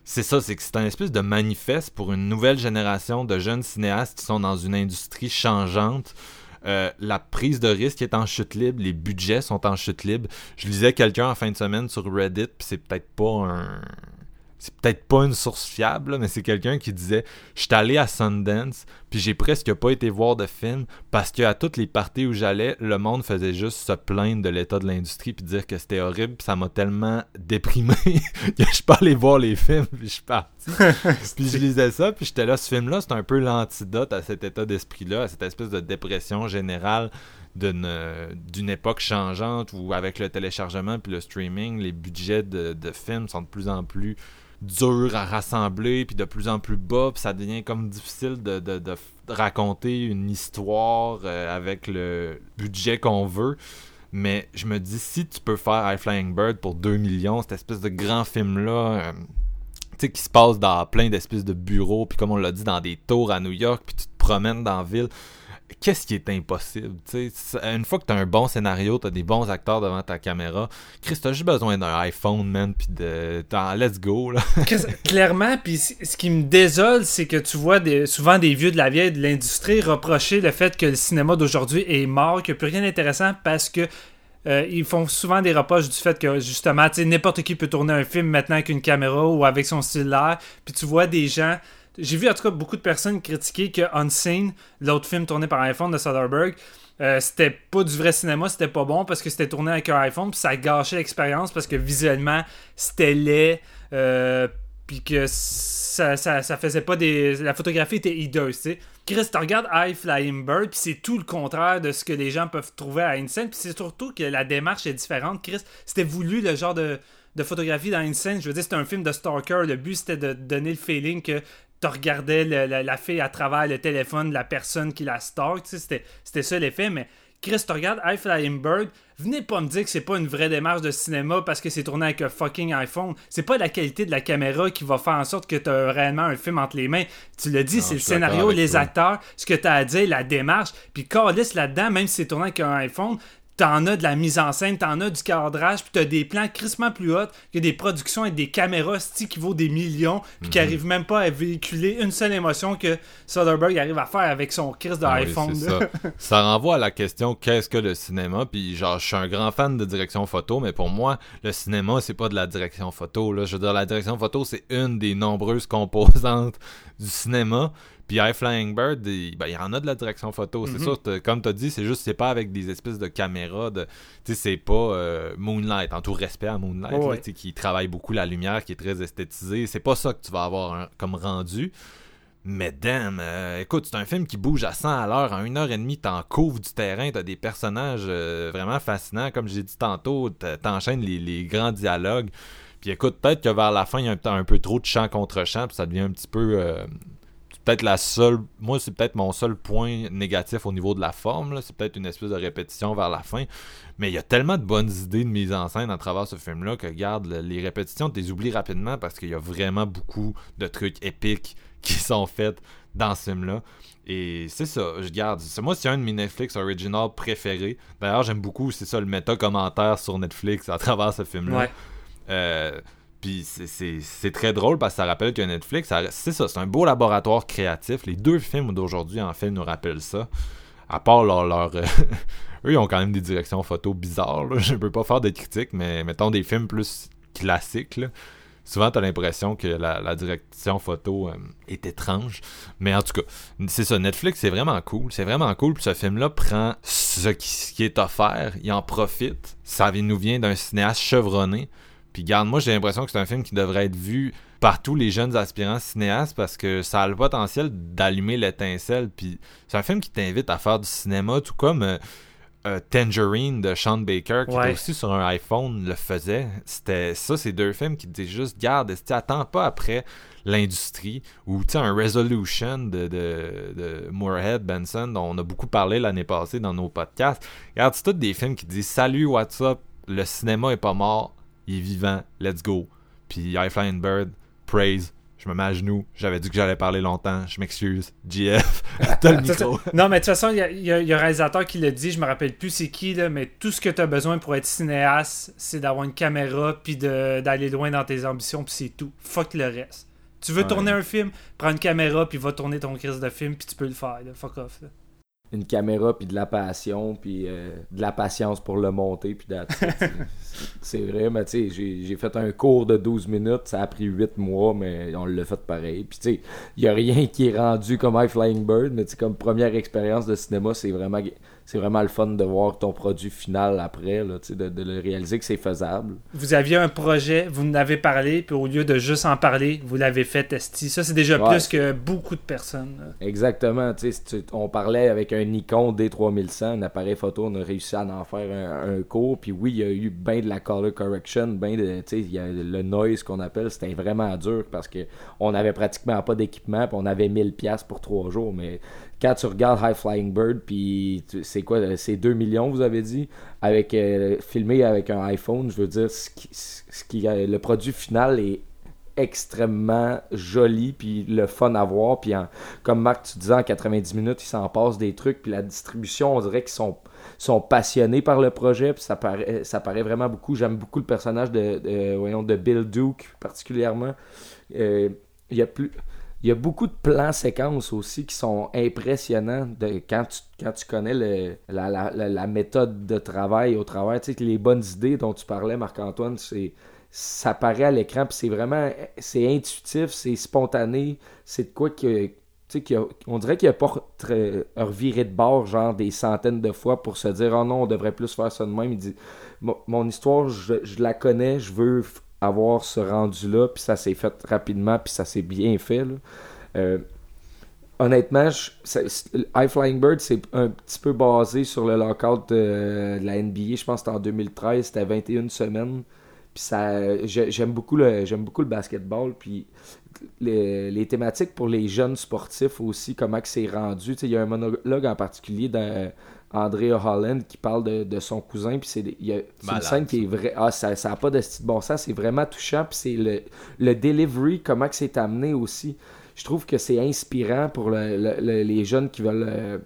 Speaker 2: c'est ça, c'est que c'est un espèce de manifeste pour une nouvelle génération de jeunes cinéastes qui sont dans une industrie changeante. Euh, la prise de risque est en chute libre, les budgets sont en chute libre. Je lisais quelqu'un en fin de semaine sur Reddit, puis c'est peut-être pas un c'est peut-être pas une source fiable, mais c'est quelqu'un qui disait Je suis allé à Sundance, puis j'ai presque pas été voir de film parce qu'à toutes les parties où j'allais, le monde faisait juste se plaindre de l'état de l'industrie puis dire que c'était horrible, puis ça m'a tellement déprimé que je suis pas allé voir les films, puis je suis parti. puis je lisais ça, puis j'étais là, ce film-là, c'est un peu l'antidote à cet état d'esprit-là, à cette espèce de dépression générale d'une époque changeante où avec le téléchargement puis le streaming, les budgets de, de films sont de plus en plus dur à rassembler, puis de plus en plus bas, puis ça devient comme difficile de, raconter une histoire euh, avec le budget qu'on veut. Mais je me dis, si tu peux faire High Flying Bird pour 2 millions, cette espèce de grand film-là, euh, tu sais, qui se passe dans plein d'espèces de bureaux, puis comme on l'a dit, dans des tours à New York, puis tu te promènes dans la ville qu'est-ce qui est impossible? une fois que tu as un bon scénario, tu as des bons acteurs devant ta caméra, Chris, t'as juste besoin d'un iPhone, man, puis de. Let's go, là.
Speaker 1: clairement, puis ce qui me désole, c'est que tu vois souvent des vieux de la vieille de l'industrie reprocher le fait que le cinéma d'aujourd'hui est mort, qu'il n'y a plus rien d'intéressant parce que. Euh, ils font souvent des reproches du fait que justement, n'importe qui peut tourner un film maintenant avec une caméra ou avec son cellulaire. Puis tu vois des gens j'ai vu en tout cas beaucoup de personnes critiquer que Unseen, l'autre film tourné par iPhone de Soderbergh, euh, c'était pas du vrai cinéma, c'était pas bon parce que c'était tourné avec un iPhone, puis ça gâchait l'expérience parce que visuellement c'était laid, euh, puis que ça, ça, faisait pas des. La photographie était hideuse, tu sais. Chris, tu regardes High Flying Bird, puis c'est tout le contraire de ce que les gens peuvent trouver à Insane, puis c'est surtout que la démarche est différente. Chris, c'était voulu le genre de de photographie dans. Je veux dire, c'était un film de stalker. Le but, c'était de donner le feeling que tu regardais la, fille à travers le téléphone de la personne qui la stalk. C'était, c'était ça l'effet, mais Chris, tu regardes High Flying Bird, venez pas me dire que c'est pas une vraie démarche de cinéma parce que c'est tourné avec un fucking iPhone. C'est pas la qualité de la caméra qui va faire en sorte que tu as réellement un film entre les mains. Tu l'as dit, c'est le scénario, les acteurs, ce que tu as à dire, la démarche. Puis Carlis là-dedans, même si c'est tourné avec un iPhone, t'en as de la mise en scène, t'en as du cadrage, puis t'as des plans crissement plus hauts que des productions avec des caméras qui vaut des millions, puis qui mhm. arrivent même pas à véhiculer une seule émotion que Soderbergh arrive à faire avec son Chris de ah
Speaker 2: ça. ça. renvoie à la question qu'est-ce que le cinéma, puis genre je suis un grand fan de direction photo, mais pour moi le cinéma c'est pas de la direction photo là, je veux dire la direction photo c'est une des nombreuses composantes du cinéma. Puis High Flying Bird, ben, il y en a de la direction photo. C'est sûr, mhm. comme tu as dit, c'est juste, c'est pas avec des espèces de caméras. De, c'est pas euh, Moonlight, en tout respect à Moonlight, qui travaille beaucoup la lumière, qui est très esthétisée. C'est pas ça que tu vas avoir comme rendu. Mais damn, euh, écoute, c'est un film qui bouge à 100 à l'heure. En une heure et demie, t'en couvres du terrain. T'as des personnages euh, vraiment fascinants. Comme j'ai dit tantôt, t'enchaînes les, les grands dialogues. Puis écoute, peut-être que vers la fin, il y a un, peu trop de chant contre chant, puis ça devient un petit peu peut-être la seule. Moi, c'est peut-être mon seul point négatif au niveau de la forme. C'est peut-être une espèce de répétition vers la fin. Mais il y a tellement de bonnes idées de mise en scène à travers ce film-là que, regarde, les répétitions, tu les oublies rapidement parce qu'il y a vraiment beaucoup de trucs épiques qui sont faits dans ce film-là. Et c'est ça, je garde. Moi, c'est un de mes Netflix original préférés. D'ailleurs, j'aime beaucoup, c'est ça, le méta-commentaire sur Netflix à travers ce film-là.
Speaker 9: Ouais.
Speaker 2: Euh, puis c'est très drôle parce que ça rappelle que Netflix, c'est ça, c'est un beau laboratoire créatif. Les deux films d'aujourd'hui, en fait, nous rappellent ça. À part leur. leur euh, eux, ils ont quand même des directions photo bizarres. Je peux pas faire de critiques, mais mettons des films plus classiques. Là souvent tu as l'impression que la, direction photo euh, est étrange. Mais en tout cas, c'est ça, Netflix c'est vraiment cool. C'est vraiment cool. Puis ce film-là prend ce qui, est offert, il en profite. Ça nous vient d'un cinéaste chevronné. Puis garde, moi j'ai l'impression que c'est un film qui devrait être vu par tous les jeunes aspirants cinéastes parce que ça a le potentiel d'allumer l'étincelle. Puis c'est un film qui t'invite à faire du cinéma, tout comme. Euh, euh, Tangerine de Sean Baker, qui était aussi sur un iPhone, le faisait. C'était ça, c'est deux films qui disaient juste, garde, attends pas après l'industrie ou un Resolution de, de, de, Moorhead Benson dont on a beaucoup parlé l'année passée dans nos podcasts. Regarde, c'est tous des films qui disent Salut, what's up, le cinéma est pas mort, il est vivant, let's go. Puis High Flying Bird, praise, je me mets à genoux. J'avais dit que j'allais parler longtemps. Je m'excuse. GF, t'as le micro.
Speaker 9: non, mais de toute façon, il y, a, un réalisateur qui l'a dit. Je me rappelle plus c'est qui, là, mais tout ce que tu as besoin pour être cinéaste, c'est d'avoir une caméra puis d'aller loin dans tes ambitions, puis c'est tout. Fuck le reste. Tu veux tourner un film, prends une caméra puis va tourner ton crise de film, puis tu peux le faire. Fuck off.
Speaker 3: Une caméra puis de la passion puis euh, de la patience pour le monter puis c'est vrai, mais tu sais, j'ai fait un cours de 12 minutes, ça a pris 8 mois, mais on l'a fait pareil. Puis tu sais, il n'y a rien qui est rendu comme High Flying Bird, mais tu comme première expérience de cinéma, c'est vraiment c'est vraiment le fun de voir ton produit final après, là, de, de le réaliser que c'est faisable.
Speaker 9: Vous aviez un projet, vous en avez parlé, puis au lieu de juste en parler, vous l'avez fait esti. Ça, c'est déjà plus que beaucoup de personnes.
Speaker 3: Exactement. on parlait avec un Nikon D3100, un appareil photo, on a réussi à en faire un, cours. Puis oui, il y a eu bien de la color correction, bien de, il y a le noise qu'on appelle, c'était vraiment dur parce que on avait pratiquement pas d'équipement, puis on avait 1000 pièces pour trois jours, mais quand tu regardes High Flying Bird, puis c'est quoi, c'est 2 millions, vous avez dit, avec euh, filmé avec un iPhone, je veux dire, ce qui, le produit final est extrêmement joli, puis le fun à voir, puis comme Marc, tu disais, en 90 minutes, il s'en passe des trucs, puis la distribution, on dirait qu'ils sont, sont passionnés par le projet, puis ça paraît, ça paraît vraiment beaucoup. J'aime beaucoup le personnage de, voyons, de Bill Duke, particulièrement. Euh, il y a plus il y a beaucoup de plans séquences aussi qui sont impressionnants de, quand, tu, quand tu connais le, la, la, la, méthode de travail au travail. Tu sais, les bonnes idées dont tu parlais, Marc-Antoine, c'est ça paraît à l'écran, puis c'est vraiment c'est intuitif, c'est spontané, c'est de quoi que tu sais, on dirait qu'il a pas reviré de bord, genre des centaines de fois pour se dire Oh non, on devrait plus faire ça de même. Il dit Mon, histoire, je, je, la connais, je veux avoir ce rendu-là, puis ça s'est fait rapidement, puis ça s'est bien fait. Euh, honnêtement, High Flying Bird, c'est un petit peu basé sur le lockout de, la NBA. Je pense que c'était en 2013, c'était 21 semaines. Puis ça, j'aime beaucoup le, beaucoup le basketball. Puis les, thématiques pour les jeunes sportifs aussi, comment c'est rendu. Il y a un monologue en particulier dans André Holland qui parle de, son cousin. Puis c'est une scène qui est vraie. Ah, ça n'a pas de style bon sens. C'est vraiment touchant. Puis c'est le, le delivery, comment que c'est amené aussi. Je trouve que c'est inspirant pour les jeunes qui veulent euh,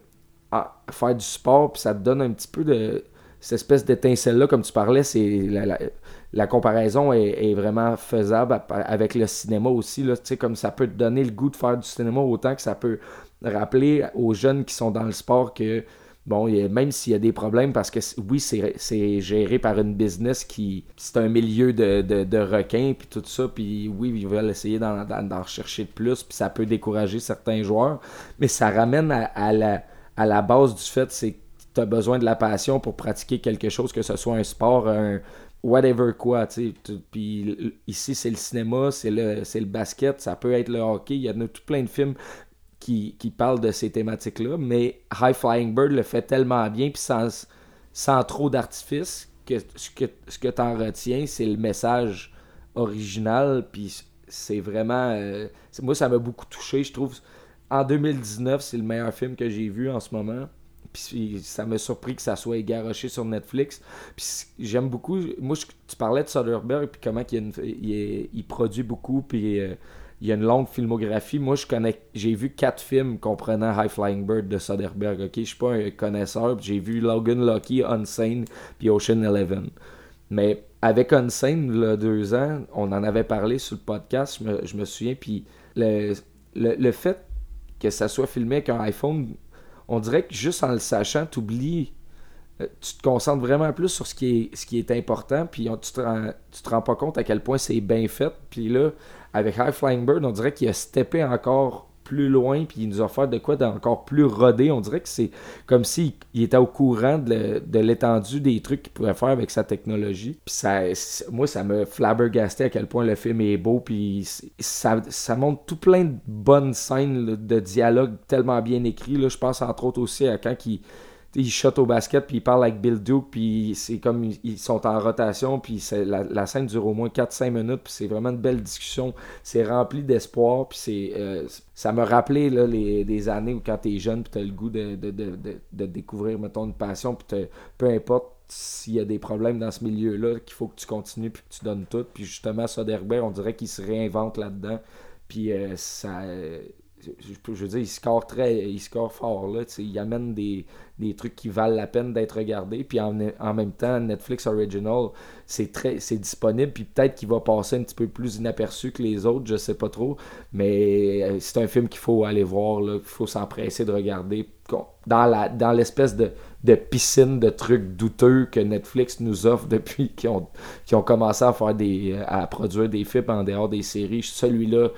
Speaker 3: ah, faire du sport. Puis ça te donne un petit peu de cette espèce d'étincelle-là, comme tu parlais. c'est la, comparaison est, vraiment faisable avec le cinéma aussi. Là, comme ça peut te donner le goût de faire du cinéma autant que ça peut rappeler aux jeunes qui sont dans le sport que bon, même s'il y a des problèmes, parce que oui, c'est géré par une business qui. C'est un milieu de, de, requins, puis tout ça, puis oui, ils veulent essayer d'en rechercher de plus, puis ça peut décourager certains joueurs, mais ça ramène à, la, à la base du fait, c'est que tu as besoin de la passion pour pratiquer quelque chose, que ce soit un sport, un whatever quoi, tu. Puis ici, c'est le cinéma, c'est le, le basket, ça peut être le hockey, il y en a tout plein de films qui, parle de ces thématiques-là, mais High Flying Bird le fait tellement bien, puis sans, sans trop d'artifice, que ce que, ce que tu en retiens, c'est le message original, puis c'est vraiment... Euh, moi, ça m'a beaucoup touché, je trouve. En 2019, c'est le meilleur film que j'ai vu en ce moment. Puis ça m'a surpris que ça soit égaroché sur Netflix. Puis j'aime beaucoup. Moi, tu parlais de Soderbergh, puis comment il, il, produit beaucoup, puis euh, il y a une longue filmographie. Moi, je connais, j'ai vu quatre films comprenant High Flying Bird de Soderbergh. Ok, je suis pas un connaisseur. J'ai vu Logan Lucky, Unsane, puis Ocean Eleven. Mais avec Unsane, il deux ans, on en avait parlé sur le podcast, je me, je me souviens. Puis le, le, le, fait que ça soit filmé avec un iPhone, on dirait que juste en le sachant, tu oublies euh, tu te concentres vraiment plus sur ce qui est, ce qui est important, puis tu te, tu te rends pas compte à quel point c'est bien fait. Puis là, avec High Flying Bird, on dirait qu'il a steppé encore plus loin, puis il nous a fait de quoi d'encore plus rodé. On dirait que c'est comme s'il était au courant de, l'étendue des trucs qu'il pouvait faire avec sa technologie. Puis ça, moi, ça me flabbergasté à quel point le film est beau, puis ça, ça montre tout plein de bonnes scènes de dialogue tellement bien écrits. Je pense entre autres aussi à quand il il shot au basket, puis il parle avec Bill Duke, puis c'est comme ils sont en rotation, puis la, scène dure au moins 4-5 minutes, puis c'est vraiment une belle discussion. C'est rempli d'espoir, puis c'est euh, ça me rappelait là, les, des années où quand t'es jeune, puis t'as le goût de, de, de, de, découvrir, mettons, une passion, puis peu importe s'il y a des problèmes dans ce milieu-là, qu'il faut que tu continues, puis que tu donnes tout. Puis justement, Soderbergh, on dirait qu'il se réinvente là-dedans, puis euh, ça je, veux dire, il score très, il score fort là. Il amène des, des, trucs qui valent la peine d'être regardés. Puis en, même temps, Netflix Original, c'est très, c'est disponible. Puis peut-être qu'il va passer un petit peu plus inaperçu que les autres, je sais pas trop. Mais euh, c'est un film qu'il faut aller voir, qu'il faut s'empresser de regarder dans la, dans l'espèce de, de piscine de trucs douteux que Netflix nous offre depuis qu'ils ont, ont commencé à faire des à produire des films en dehors des séries. Celui-là,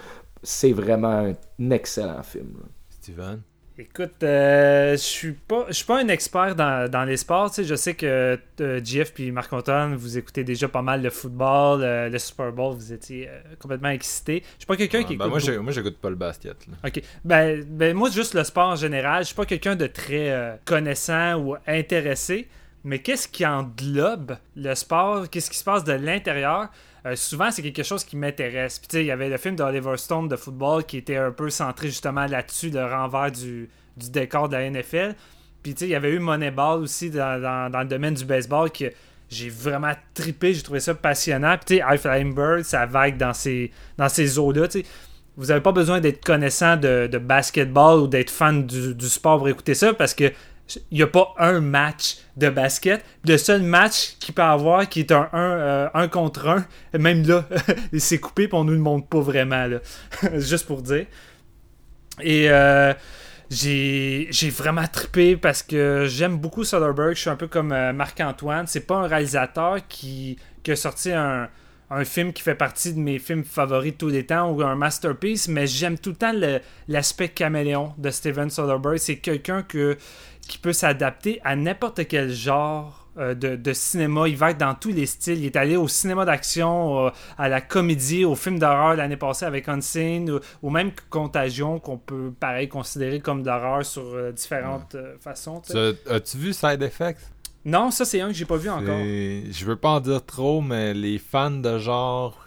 Speaker 3: c'est vraiment un excellent film.
Speaker 2: Steven?
Speaker 1: Écoute, euh, je suis pas je suis pas un expert dans, dans les sports. Je sais que euh, Jeff et Marc-Antoine, vous écoutez déjà pas mal le football, euh, le Super Bowl, vous étiez complètement excités. Je suis pas quelqu'un qui
Speaker 2: ben écoute. Moi, j'écoute pas le basket.
Speaker 1: Ok. Ben, ben, moi, juste le sport en général. Je suis pas quelqu'un de très connaissant ou intéressé. Mais qu'est-ce qui englobe le sport Qu'est-ce qui se passe de l'intérieur? Euh, souvent, c'est quelque chose qui m'intéresse. Puis, tu sais, il y avait le film d'Oliver Stone de football qui était un peu centré justement là-dessus, le renvers du, décor de la NFL. Puis, tu sais, il y avait eu Moneyball aussi dans, le domaine du baseball que j'ai vraiment trippé, j'ai trouvé ça passionnant. Puis, tu sais, High Flying Bird, ça vague dans ces, dans ces eaux-là, tu sais. Vous n'avez pas besoin d'être connaissant de, basketball ou d'être fan du, du, sport pour écouter ça parce que il n'y a pas un match de basket. Le seul match qu'il peut avoir qui est un 1 euh, contre 1, même là, c'est coupé et on nous le montre pas vraiment. Là. Juste pour dire. Et euh, j'ai vraiment trippé parce que j'aime beaucoup Soderbergh. Je suis un peu comme euh, Marc-Antoine. C'est pas un réalisateur qui, qui a sorti un, un film qui fait partie de mes films favoris de tous les temps ou un masterpiece, mais j'aime tout le temps l'aspect caméléon de Steven Soderbergh. C'est quelqu'un que qui peut s'adapter à n'importe quel genre euh, de, cinéma. Il va être dans tous les styles. Il est allé au cinéma d'action, euh, à la comédie, au film d'horreur l'année passée avec Unseen, ou, même Contagion, qu'on peut pareil considérer comme d'horreur sur euh, différentes façons.
Speaker 2: As-tu vu Side Effects?
Speaker 1: Non, ça c'est un que j'ai pas vu encore.
Speaker 2: Je veux pas en dire trop, mais les fans de genre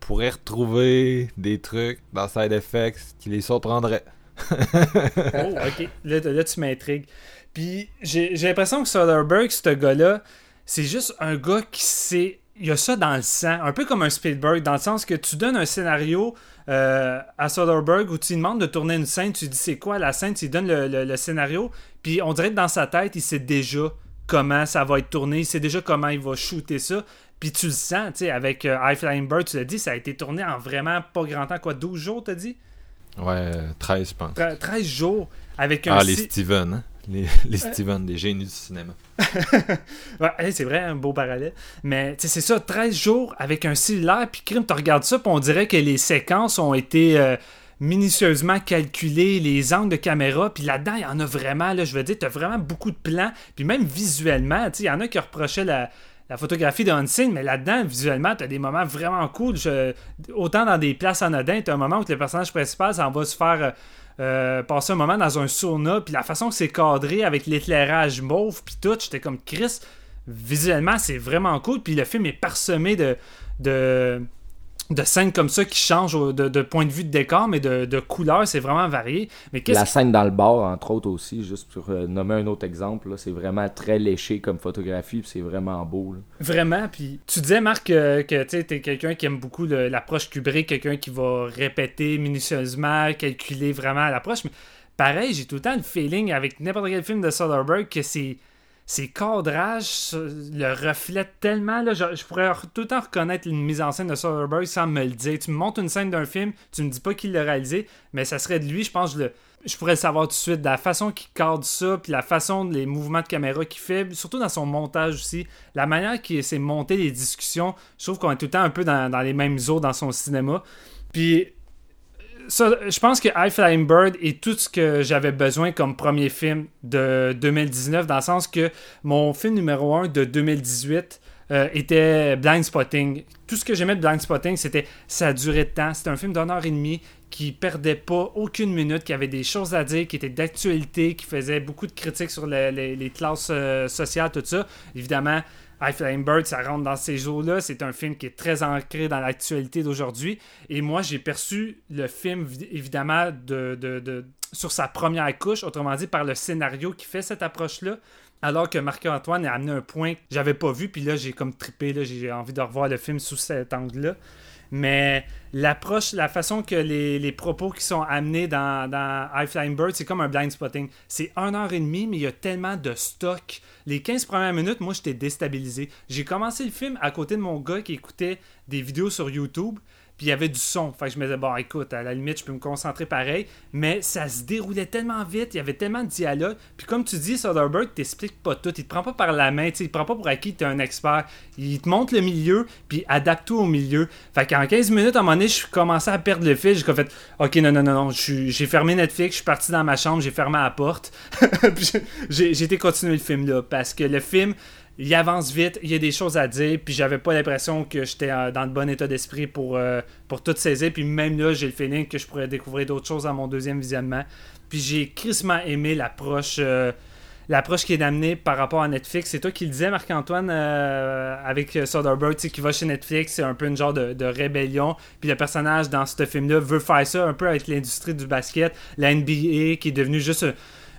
Speaker 2: pourraient retrouver des trucs dans Side Effects qui les surprendraient.
Speaker 1: oh, ok. Là, tu m'intrigues. Puis j'ai l'impression que Soderbergh, ce gars-là, c'est juste un gars qui sait. Il y a ça dans le sang, un peu comme un Spielberg, dans le sens que tu donnes un scénario euh, à Soderbergh où tu lui demandes de tourner une scène, tu dis c'est quoi la scène, tu lui donnes le, scénario, puis on dirait que dans sa tête, il sait déjà comment ça va être tourné, il sait déjà comment il va shooter ça. Puis tu le sens, tu sais, avec euh, High Flying Bird, tu l'as dit, ça a été tourné en vraiment pas grand temps, quoi, 12 jours, t'as dit?
Speaker 2: Ouais, 13, je pense.
Speaker 1: 13 jours avec un.
Speaker 2: Ah, les Steven, hein? Les, les Steven, des génies du cinéma.
Speaker 1: ouais, c'est vrai, un beau parallèle. Mais c'est ça, 13 jours avec un cellulaire, puis crime, tu regardes ça, puis on dirait que les séquences ont été euh, minutieusement calculées, les angles de caméra, puis là-dedans, il y en a vraiment, là, je veux dire, tu as vraiment beaucoup de plans, puis même visuellement, il y en a qui reprochaient la, la photographie de Unseen, mais là-dedans, visuellement, tu as des moments vraiment cool. autant dans des places anodines, tu as un moment où le personnage principal s'en va se faire euh, euh, passer un moment dans un sauna, puis la façon que c'est cadré avec l'éclairage mauve, puis tout, j'étais comme Chris. Visuellement, c'est vraiment cool, puis le film est parsemé de, de de scènes comme ça qui changent de, point de vue de décor, mais de, de couleur, c'est vraiment varié. Mais
Speaker 3: la scène dans le bar, entre autres aussi, juste pour euh, nommer un autre exemple, c'est vraiment très léché comme photographie, c'est vraiment beau.
Speaker 1: Vraiment, puis tu disais, Marc, que, que tu es quelqu'un qui aime beaucoup l'approche Kubrick, quelqu'un qui va répéter minutieusement, calculer vraiment l'approche, mais pareil, j'ai tout le temps le feeling avec n'importe quel film de Soderbergh que c'est ses cadrages le reflètent tellement. Je, pourrais tout le temps reconnaître une mise en scène de Soderbergh sans me le dire. Tu me montres une scène d'un film, tu me dis pas qu'il l'a réalisé, mais ça serait de lui, je pense, je, le, je pourrais le savoir tout de suite. la façon qu'il cadre ça, puis la façon, les mouvements de caméra qu'il fait, surtout dans son montage aussi, la manière qu'il s'est monté les discussions, je trouve qu'on est tout le temps un peu dans, dans les mêmes eaux dans son cinéma. Puis je pense que High Flying Bird est tout ce que j'avais besoin comme premier film de 2019, dans le sens que mon film numéro 1 de 2018 euh, était Blind Spotting. Tout ce que j'aimais de Blind Spotting, c'était ça durait de temps. C'était un film d'une heure et demie qui perdait pas aucune minute, qui avait des choses à dire, qui était d'actualité, qui faisait beaucoup de critiques sur les, classes euh, sociales, tout ça. Évidemment, High Flying Bird, ça rentre dans ces jours-là. C'est un film qui est très ancré dans l'actualité d'aujourd'hui. Et moi, j'ai perçu le film, évidemment, de, sur sa première couche, autrement dit, par le scénario qui fait cette approche-là. Alors que Marc-Antoine a amené un point que j'avais pas vu, puis là, j'ai comme trippé, j'ai envie de revoir le film sous cet angle-là. Mais l'approche, la façon que les, propos qui sont amenés dans, dans High Flying Bird, c'est comme un blind spotting. C'est 1 heure et demie, mais il y a tellement de stock. Les 15 premières minutes, moi, j'étais déstabilisé. J'ai commencé le film à côté de mon gars qui écoutait des vidéos sur YouTube. Puis il y avait du son. Fait que je me disais, bon, écoute, à la limite, je peux me concentrer pareil. Mais ça se déroulait tellement vite, il y avait tellement de dialogue. Puis comme tu dis, Soderbergh t'explique pas tout. Il te prend pas par la main, il te prend pas pour acquis tu es un expert. Il te montre le milieu, puis adapte tout au milieu. Fait qu'en 15 minutes, à un moment donné, je commençais à perdre le fil. J'ai fait, ok, non, non, non, non. J'ai fermé Netflix, je suis parti dans ma chambre, j'ai fermé la porte. j'ai été continuer le film là. Parce que le film il avance vite, il y a des choses à dire, puis j'avais pas l'impression que j'étais euh, dans le bon état d'esprit pour, euh, pour tout saisir. Puis même là, j'ai le feeling que je pourrais découvrir d'autres choses à mon deuxième visionnement. Puis j'ai crissement aimé l'approche euh, l'approche qui est amenée par rapport à Netflix. C'est toi qui le disais, Marc-Antoine, avec Soderbergh, qui va chez Netflix, c'est un peu une genre de, de, rébellion. Puis le personnage dans ce film-là veut faire ça un peu avec l'industrie du basket, la NBA qui est devenue juste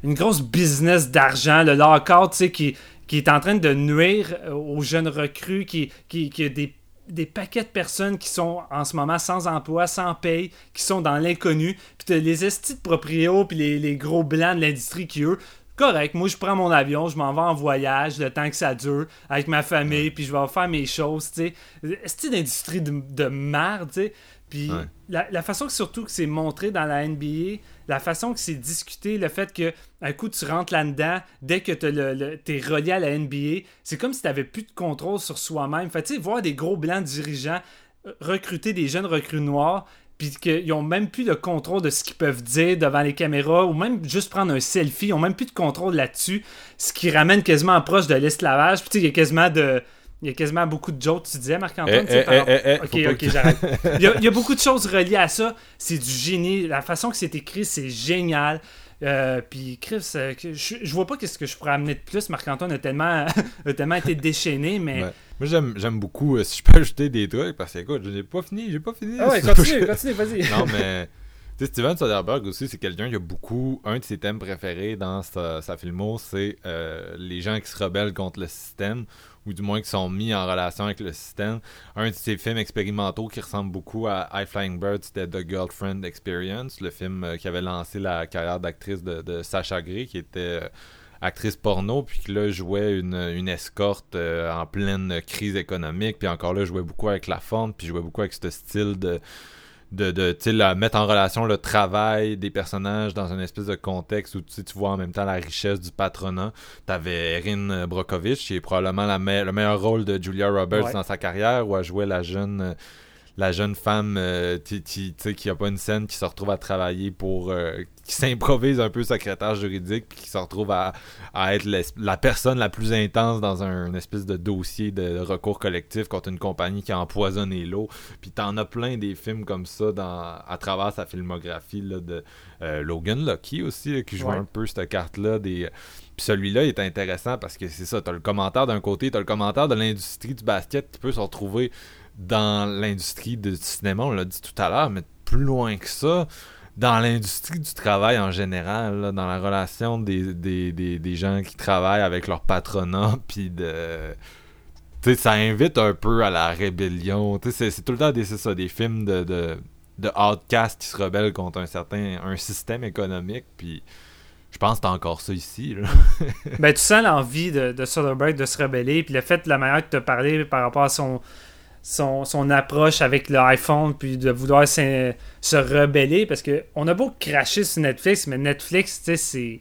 Speaker 1: une grosse business d'argent, le lockout, tu sais, qui qui est en train de nuire euh, aux jeunes recrues, qui, qui, qui a des des paquets de personnes qui sont en ce moment sans emploi, sans paye, qui sont dans l'inconnu. Puis t'as les estis de proprio, puis les, les, gros blancs de l'industrie qui, eux, correct, moi je prends mon avion, je m'en vais en voyage le temps que ça dure avec ma famille, puis je vais faire mes choses, tu sais. C'est d'industrie de, de merde, tu sais. Puis la, la, façon que surtout que c'est montré dans la NBA, la façon que c'est discuté, le fait que un coup tu rentres là-dedans, dès que tu es relié à la NBA, c'est comme si tu n'avais plus de contrôle sur soi-même. Fait tu voir des gros blancs dirigeants euh, recruter des jeunes recrues noirs, puis qu'ils n'ont même plus le contrôle de ce qu'ils peuvent dire devant les caméras, ou même juste prendre un selfie, ils n'ont même plus de contrôle là-dessus, ce qui ramène quasiment proche de l'esclavage. Puis il y a quasiment de il y a quasiment beaucoup de jokes, tu disais, Marc-Antoine. Eh,
Speaker 2: eh, eh,
Speaker 1: ok, ok, j'arrête. il, y a, beaucoup de choses reliées à ça. C'est du génie. La façon que c'est écrit, c'est génial. Euh, puis Chris, euh, je, je, vois pas qu'est-ce que je pourrais amener de plus. Marc-Antoine a tellement, a tellement été déchaîné, mais.
Speaker 2: Moi, j'aime beaucoup. Euh, si je peux ajouter des trucs, parce que écoute, je n'ai pas fini, j'ai pas fini.
Speaker 1: Ah ouais, continue, continue, vas-y.
Speaker 2: non, mais. Steven Soderbergh aussi, c'est quelqu'un qui a beaucoup. Un de ses thèmes préférés dans sa, sa filmo, c'est les gens qui se rebellent contre le système ou du moins qui sont mis en relation avec le système. Un de ces films expérimentaux qui ressemble beaucoup à High Flying Bird, c'était The Girlfriend Experience, le film euh, qui avait lancé la carrière d'actrice de, Sacha Gray, qui était euh, actrice porno, puis qui là jouait une, escorte euh, en pleine crise économique, puis encore là jouait beaucoup avec la forme, puis jouait beaucoup avec ce style de de, de mettre en relation le travail des personnages dans un espèce de contexte où tu vois en même temps la richesse du patronat. T'avais Erin Brockovich, qui est probablement la le meilleur rôle de Julia Roberts dans sa carrière, où elle jouait la jeune la jeune femme euh, qui a pas une scène qui se retrouve à travailler pour euh, qui s'improvise un peu secrétaire juridique puis qui se retrouve à, être la personne la plus intense dans un espèce de dossier de recours collectif contre une compagnie qui a empoisonné l'eau. Puis t'en as plein des films comme ça dans à travers sa filmographie là, de euh, Logan Lucky aussi qui joue un peu cette carte là des puis celui-là est intéressant parce que c'est ça, t'as le commentaire d'un côté, t'as le commentaire de l'industrie du basket qui peut se retrouver dans l'industrie du cinéma, on l'a dit tout à l'heure, mais plus loin que ça, dans l'industrie du travail en général, dans la relation des, des, des, gens qui travaillent avec leur patronat, puis de. sais, ça invite un peu à la rébellion. C'est tout le temps des, ça, des films de, de, de outcasts qui se rebellent contre un certain un système économique. Puis je pense que t'as encore ça ici. Là.
Speaker 1: ben, tu sens l'envie de, de Soderbergh de se rebeller. Puis le fait, de la manière que tu as parlé par rapport à son, son, approche avec l'iPhone, puis de vouloir se, rebeller. Parce que on a beau cracher sur Netflix, mais Netflix, c'est.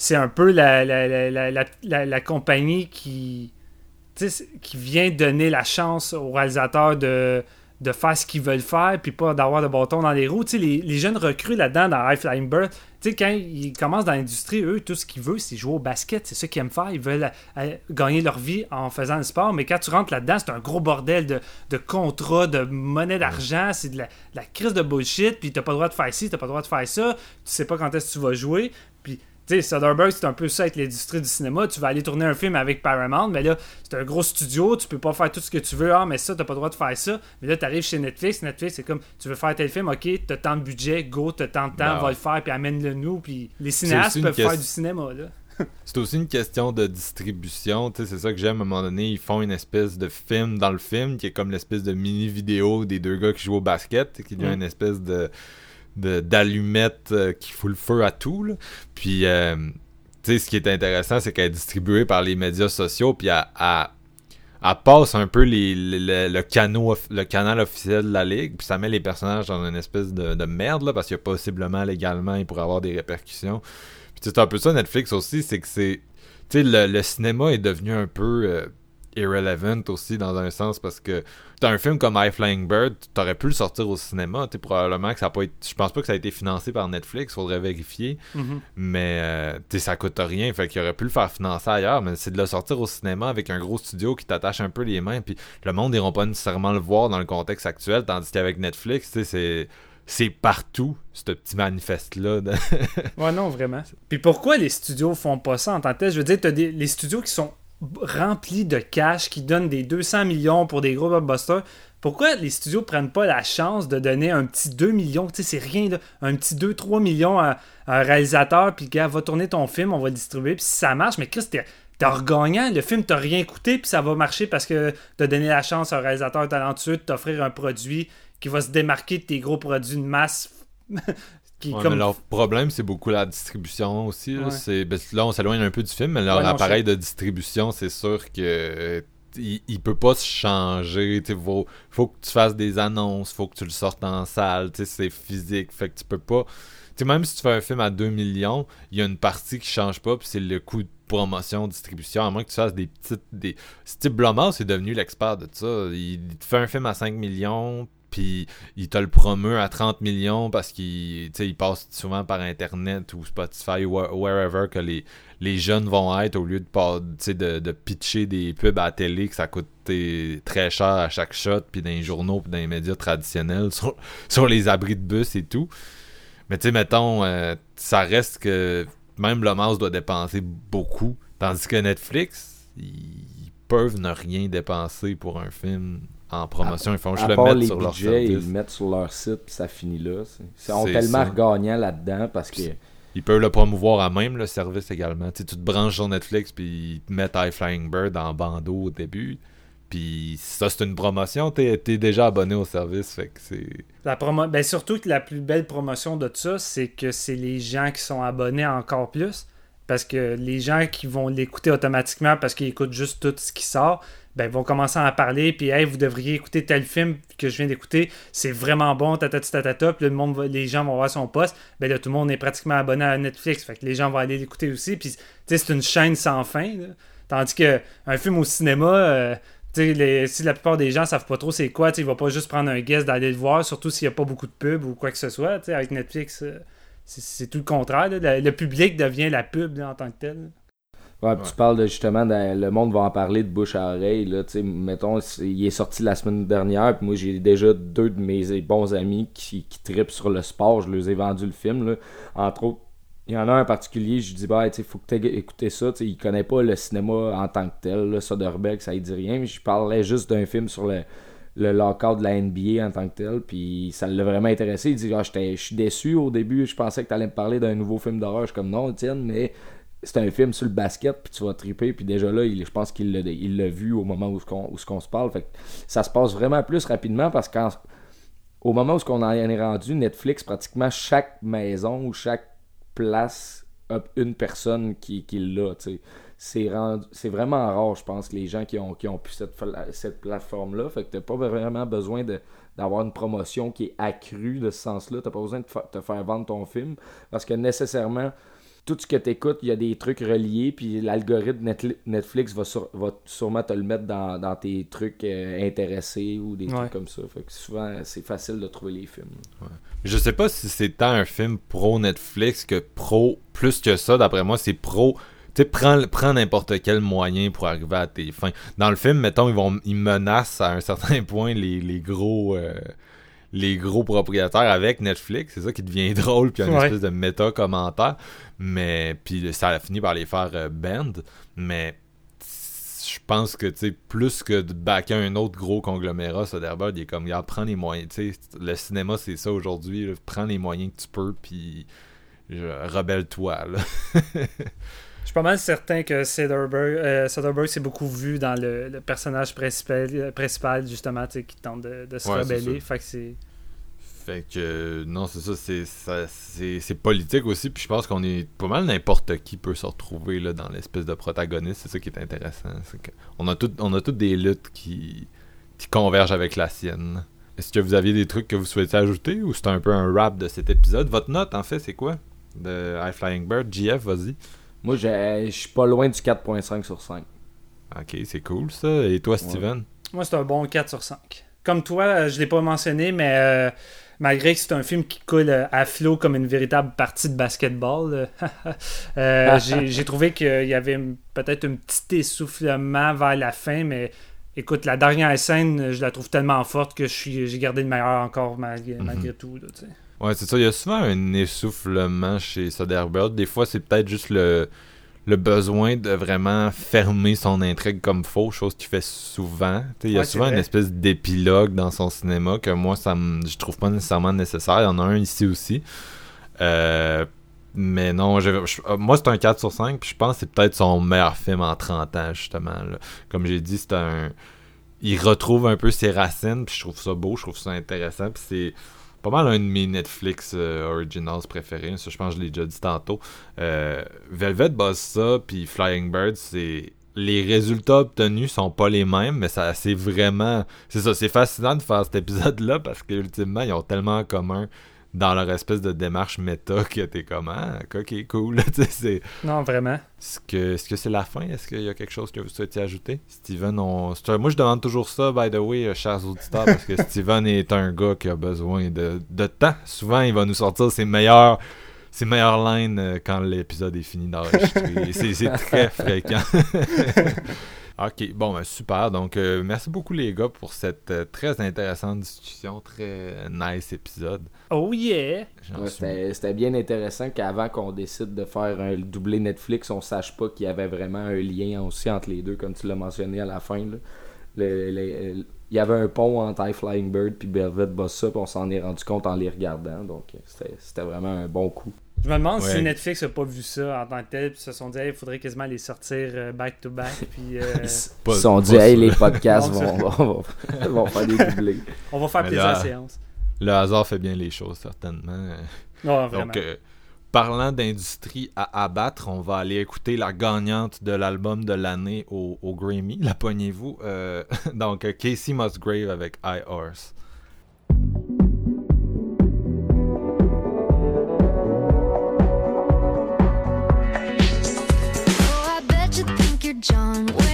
Speaker 1: C'est un peu la, la, la, la compagnie qui, qui vient donner la chance aux réalisateurs de, de faire ce qu'ils veulent faire, puis pas d'avoir de bâton dans les roues. Les, les jeunes recrues là-dedans dans High Flying Bird, tu sais, quand ils commencent dans l'industrie, eux, tout ce qu'ils veulent, c'est jouer au basket. C'est ça qu'ils aiment faire. Ils veulent euh, gagner leur vie en faisant le sport. Mais quand tu rentres là-dedans, c'est un gros bordel de, de contrats, de monnaie d'argent. C'est de la, la, crise de bullshit. Puis t'as pas le droit de faire ci, t'as pas le droit de faire ça. Tu sais pas quand est-ce que tu vas jouer. Puis sais, Soderbergh, c'est un peu ça avec l'industrie du cinéma. Tu vas aller tourner un film avec Paramount, mais là, c'est un gros studio, tu peux pas faire tout ce que tu veux. Ah, mais ça, t'as pas le droit de faire ça. Mais là, tu arrives chez Netflix. Netflix, c'est comme, tu veux faire tel film, ok, t'as tant de budget, go, t'as tant de temps, va le faire, puis amène-le nous. Puis les cinéastes peuvent faire du cinéma, là.
Speaker 2: c'est aussi une question de distribution. C'est ça que j'aime à un moment donné. Ils font une espèce de film dans le film qui est comme l'espèce de mini vidéo des deux gars qui jouent au basket, qui devient mm. une espèce de d'allumettes euh, qui fout le feu à tout. Puis, euh, tu sais, ce qui est intéressant, c'est qu'elle est distribuée par les médias sociaux, puis elle, passe un peu le, le canal officiel de la ligue, puis ça met les personnages dans une espèce de, merde, là, parce que possiblement, légalement, il pourrait avoir des répercussions. Puis c'est un peu ça, Netflix aussi, c'est que c'est... Tu sais, le, cinéma est devenu un peu... Euh, irrelevant aussi dans un sens parce que t'as un film comme High Flying Bird, t'aurais pu le sortir au cinéma, tu probablement que ça pas je pense pas que ça a été financé par Netflix, faudrait vérifier,
Speaker 1: mm-hmm.
Speaker 2: mais euh, ça coûte rien, fait qu'il aurait pu le faire financer ailleurs, mais c'est de le sortir au cinéma avec un gros studio qui t'attache un peu les mains, puis le monde n'ira pas nécessairement le voir dans le contexte actuel, tandis qu'avec Netflix, c'est c'est partout, ce petit manifeste-là.
Speaker 1: ouais, non, vraiment. Puis pourquoi les studios font pas ça en tant que tel? Je veux dire, t'as des, les studios qui sont rempli de cash qui donne des 200 millions pour des gros blockbusters. Pourquoi les studios prennent pas la chance de donner un petit 2 millions, tu sais, c'est rien, un petit 2-3 millions à, un réalisateur, puis gars va tourner ton film, on va le distribuer, puis si ça marche, mais Chris, t'es regagnant, le film t'a rien coûté, puis ça va marcher parce que t'as donné la chance à un réalisateur talentueux de t'offrir un produit qui va se démarquer de tes gros produits de masse
Speaker 2: mais leur problème, c'est beaucoup la distribution aussi. Là, ben, là on s'éloigne un peu du film, mais leur appareil de distribution, c'est sûr que il, peut pas se changer. Il faut, faut que tu fasses des annonces, faut que tu le sortes en salle, c'est physique. Fait que tu peux pas. même si tu fais un film à 2 millions, il y a une partie qui change pas, puis c'est le coût de promotion, distribution, à moins que tu fasses des petites. Des... Steve Blumhouse est devenu l'expert de ça. Il fait un film à 5 millions, puis il te le promeut à 30 millions parce qu'il il passe souvent par Internet ou Spotify ou wherever que les, les jeunes vont être au lieu de, de, pitcher des pubs à la télé que ça coûte très cher à chaque shot, puis dans les journaux, puis dans les médias traditionnels, sur, les abris de bus et tout. Mais tu sais, mettons, euh, ça reste que même le doit dépenser beaucoup, tandis que Netflix, ils peuvent ne rien dépenser pour un film en promotion. ils font juste le mettre sur leur
Speaker 3: Ils le mettent sur leur site, puis ça finit là. Ils sont tellement gagnants là-dedans parce que.
Speaker 2: Ils peuvent le promouvoir à même le service également. tu te branches sur Netflix, puis ils te mettent High Flying Bird en bandeau au début. Puis ça, c'est une promotion. T'es es déjà abonné au service. Fait que c'est.
Speaker 1: La promo... ben, surtout que la plus belle promotion de ça, c'est que c'est les gens qui sont abonnés encore plus. Parce que les gens qui vont l'écouter automatiquement parce qu'ils écoutent juste tout ce qui sort, ben, vont commencer à en parler, puis hey, vous devriez écouter tel film que je viens d'écouter, c'est vraiment bon, tatata, tatata, puis le monde les gens vont voir son poste, ben là, tout le monde est pratiquement abonné à Netflix, fait que les gens vont aller l'écouter aussi, puis c'est une chaîne sans fin, tandis que un film au cinéma, euh, si la plupart des gens savent pas trop c'est quoi, ils vont pas juste prendre un guest d'aller le voir, surtout s'il n'y a pas beaucoup de pubs ou quoi que ce soit, avec Netflix, euh, c'est tout le contraire, le, public devient la pub en tant que tel.
Speaker 3: Ouais, tu parles de justement, le monde va en parler de bouche à oreille. Là, mettons, il est sorti la semaine dernière, puis moi j'ai déjà deux de mes bons amis qui, qui tripent sur le sport. Je leur ai vendu le film. Là. Entre autres, il y en a un en particulier, je dis, bah, il faut que tu écouté ça. il connaît pas le cinéma en tant que tel. Là, Soderbergh, ça ne dit rien. Mais je parlais juste d'un film sur le, le lockout de la NBA en tant que tel, puis ça l'a vraiment intéressé. Il dit ah, Je suis déçu au début, je pensais que tu allais me parler d'un nouveau film d'horreur. Je suis comme Non, Étienne, mais c'est un film sur le basket, puis tu vas triper, puis déjà là, il, je pense qu'il l'a, il l'a vu au moment où, on, où se parle. Fait ça se passe vraiment plus rapidement parce qu'au moment où on en est rendu, Netflix, pratiquement chaque maison ou chaque place a une personne qui, qui l'a. C'est, c'est vraiment rare, je pense, que les gens qui ont, qui ont pu cette, cette plateforme-là. Fait que t'as pas vraiment besoin de, d'avoir une promotion qui est accrue de ce sens-là. T'as pas besoin de te faire vendre ton film parce que nécessairement tout ce que tu écoutes, il y a des trucs reliés, puis l'algorithme Netflix va, va sûrement te le mettre dans, tes trucs euh, intéressés ou des trucs comme ça. Fait que souvent, c'est facile de trouver les films.
Speaker 2: Je sais pas si c'est tant un film pro Netflix que pro plus que ça. D'après moi, c'est pro. Tu sais, prends, n'importe quel moyen pour arriver à tes fins. Dans le film, mettons, ils vont ils menacent à un certain point les, gros. Euh, les gros propriétaires avec Netflix. C'est ça qui devient drôle, puis il y a une espèce de méta-commentaire. Mais, puis ça a fini par les faire euh, band. Mais je pense que, tu sais, plus que de backer un autre gros conglomérat, Soderbergh, il est comme, regarde, prends les moyens. Tu sais, le cinéma, c'est ça aujourd'hui. Prends les moyens que tu peux, puis rebelle-toi,
Speaker 9: suis pas mal certain que Soderbergh, euh, s'est beaucoup vu dans le, personnage principal, principal justement, qui tente de, se rebeller. Fait que c'est.
Speaker 2: Fait que non, c'est ça, c'est politique aussi. Puis je pense qu'on est pas mal n'importe qui peut se retrouver là, dans l'espèce de protagoniste. C'est ça qui est intéressant. on a tout, on a toutes des luttes qui, qui convergent avec la sienne. Est-ce que vous aviez des trucs que vous souhaitez ajouter ou c'est un peu un rap de cet épisode? Votre note en fait, c'est quoi? De High Flying Bird JF, vas-y.
Speaker 3: Moi, je suis pas loin du 4.5 sur 5.
Speaker 2: Ok, c'est cool ça. Et toi, Steven?
Speaker 9: Moi, c'est un bon 4 sur 5. Comme toi, euh, je l'ai pas mentionné, mais euh, malgré que c'est un film qui coule euh, à flot comme une véritable partie de basketball, j'ai trouvé qu'il y avait peut-être un petit essoufflement vers la fin, mais écoute, la dernière scène, je la trouve tellement forte que j'ai gardé le meilleur encore malgré, mhm. tout.
Speaker 2: Ouais, c'est ça. Il y a souvent un essoufflement chez Soderbergh. Des fois, c'est peut-être juste le, le besoin de vraiment fermer son intrigue comme faux, chose qu'il fait souvent. il y a souvent une espèce d'épilogue dans son cinéma que moi, ça je trouve pas nécessairement nécessaire. Il y en a un ici aussi. Euh, mais non, euh, moi c'est un 4 sur 5, puis je pense que c'est peut-être son meilleur film en 30 ans, justement. Comme j'ai dit, c'est un. Il retrouve un peu ses racines, puis je trouve ça beau, je trouve ça intéressant, puis c'est pas mal un de mes Netflix euh, Originals préférés. Ça, je pense que je l'ai déjà dit tantôt. Euh, Velvet bosse ça, puis Flying Bird, c'est. Les résultats obtenus sont pas les mêmes, mais ça c'est vraiment. C'est ça, c'est fascinant de faire cet épisode-là parce qu'ultimement, ils ont tellement en commun dans leur espèce de démarche méta que t'es comme ah, ok cool c'est
Speaker 9: non vraiment.
Speaker 2: est-ce que est-ce que c'est la fin? Est-ce qu'il y a quelque chose que vous souhaitez ajouter? Steven on... moi je demande toujours ça by the way euh, chers auditeurs parce que Steven est un gars qui a besoin de, de temps. Souvent il va nous sortir ses meilleurs ses meilleures lines euh, quand l'épisode est fini d'enregistrer. C'est très fréquent Ok, bon, ben, super. Donc, euh, merci beaucoup, les gars, pour cette euh, très intéressante discussion, très nice épisode.
Speaker 9: Oh yeah!
Speaker 3: C'était bien intéressant qu'avant qu'on décide de faire un doublé Netflix, on sache pas qu'il y avait vraiment un lien aussi entre les deux, comme tu l'as mentionné à la fin. il y avait un pont entre High Flying Bird puis Velvet Bossa, puis on s'en est rendu compte en les regardant. Donc, c'était vraiment un bon coup.
Speaker 9: Je me demande si Netflix n'a pas vu ça en tant que tel, puis se sont dit, il faudrait quasiment les sortir back-to-back. Euh, puis, euh,
Speaker 3: Ils se sont dit, hey, les podcasts vont, vont, faire des doublés.
Speaker 9: On va faire plusieurs séances.
Speaker 2: Le hasard fait bien les choses, certainement. Donc, euh, parlant d'industrie à abattre, on va aller écouter la gagnante de l'album de l'année au, au, Grammy. La poignez-vous. donc, Casey Musgrave avec I Horse. John.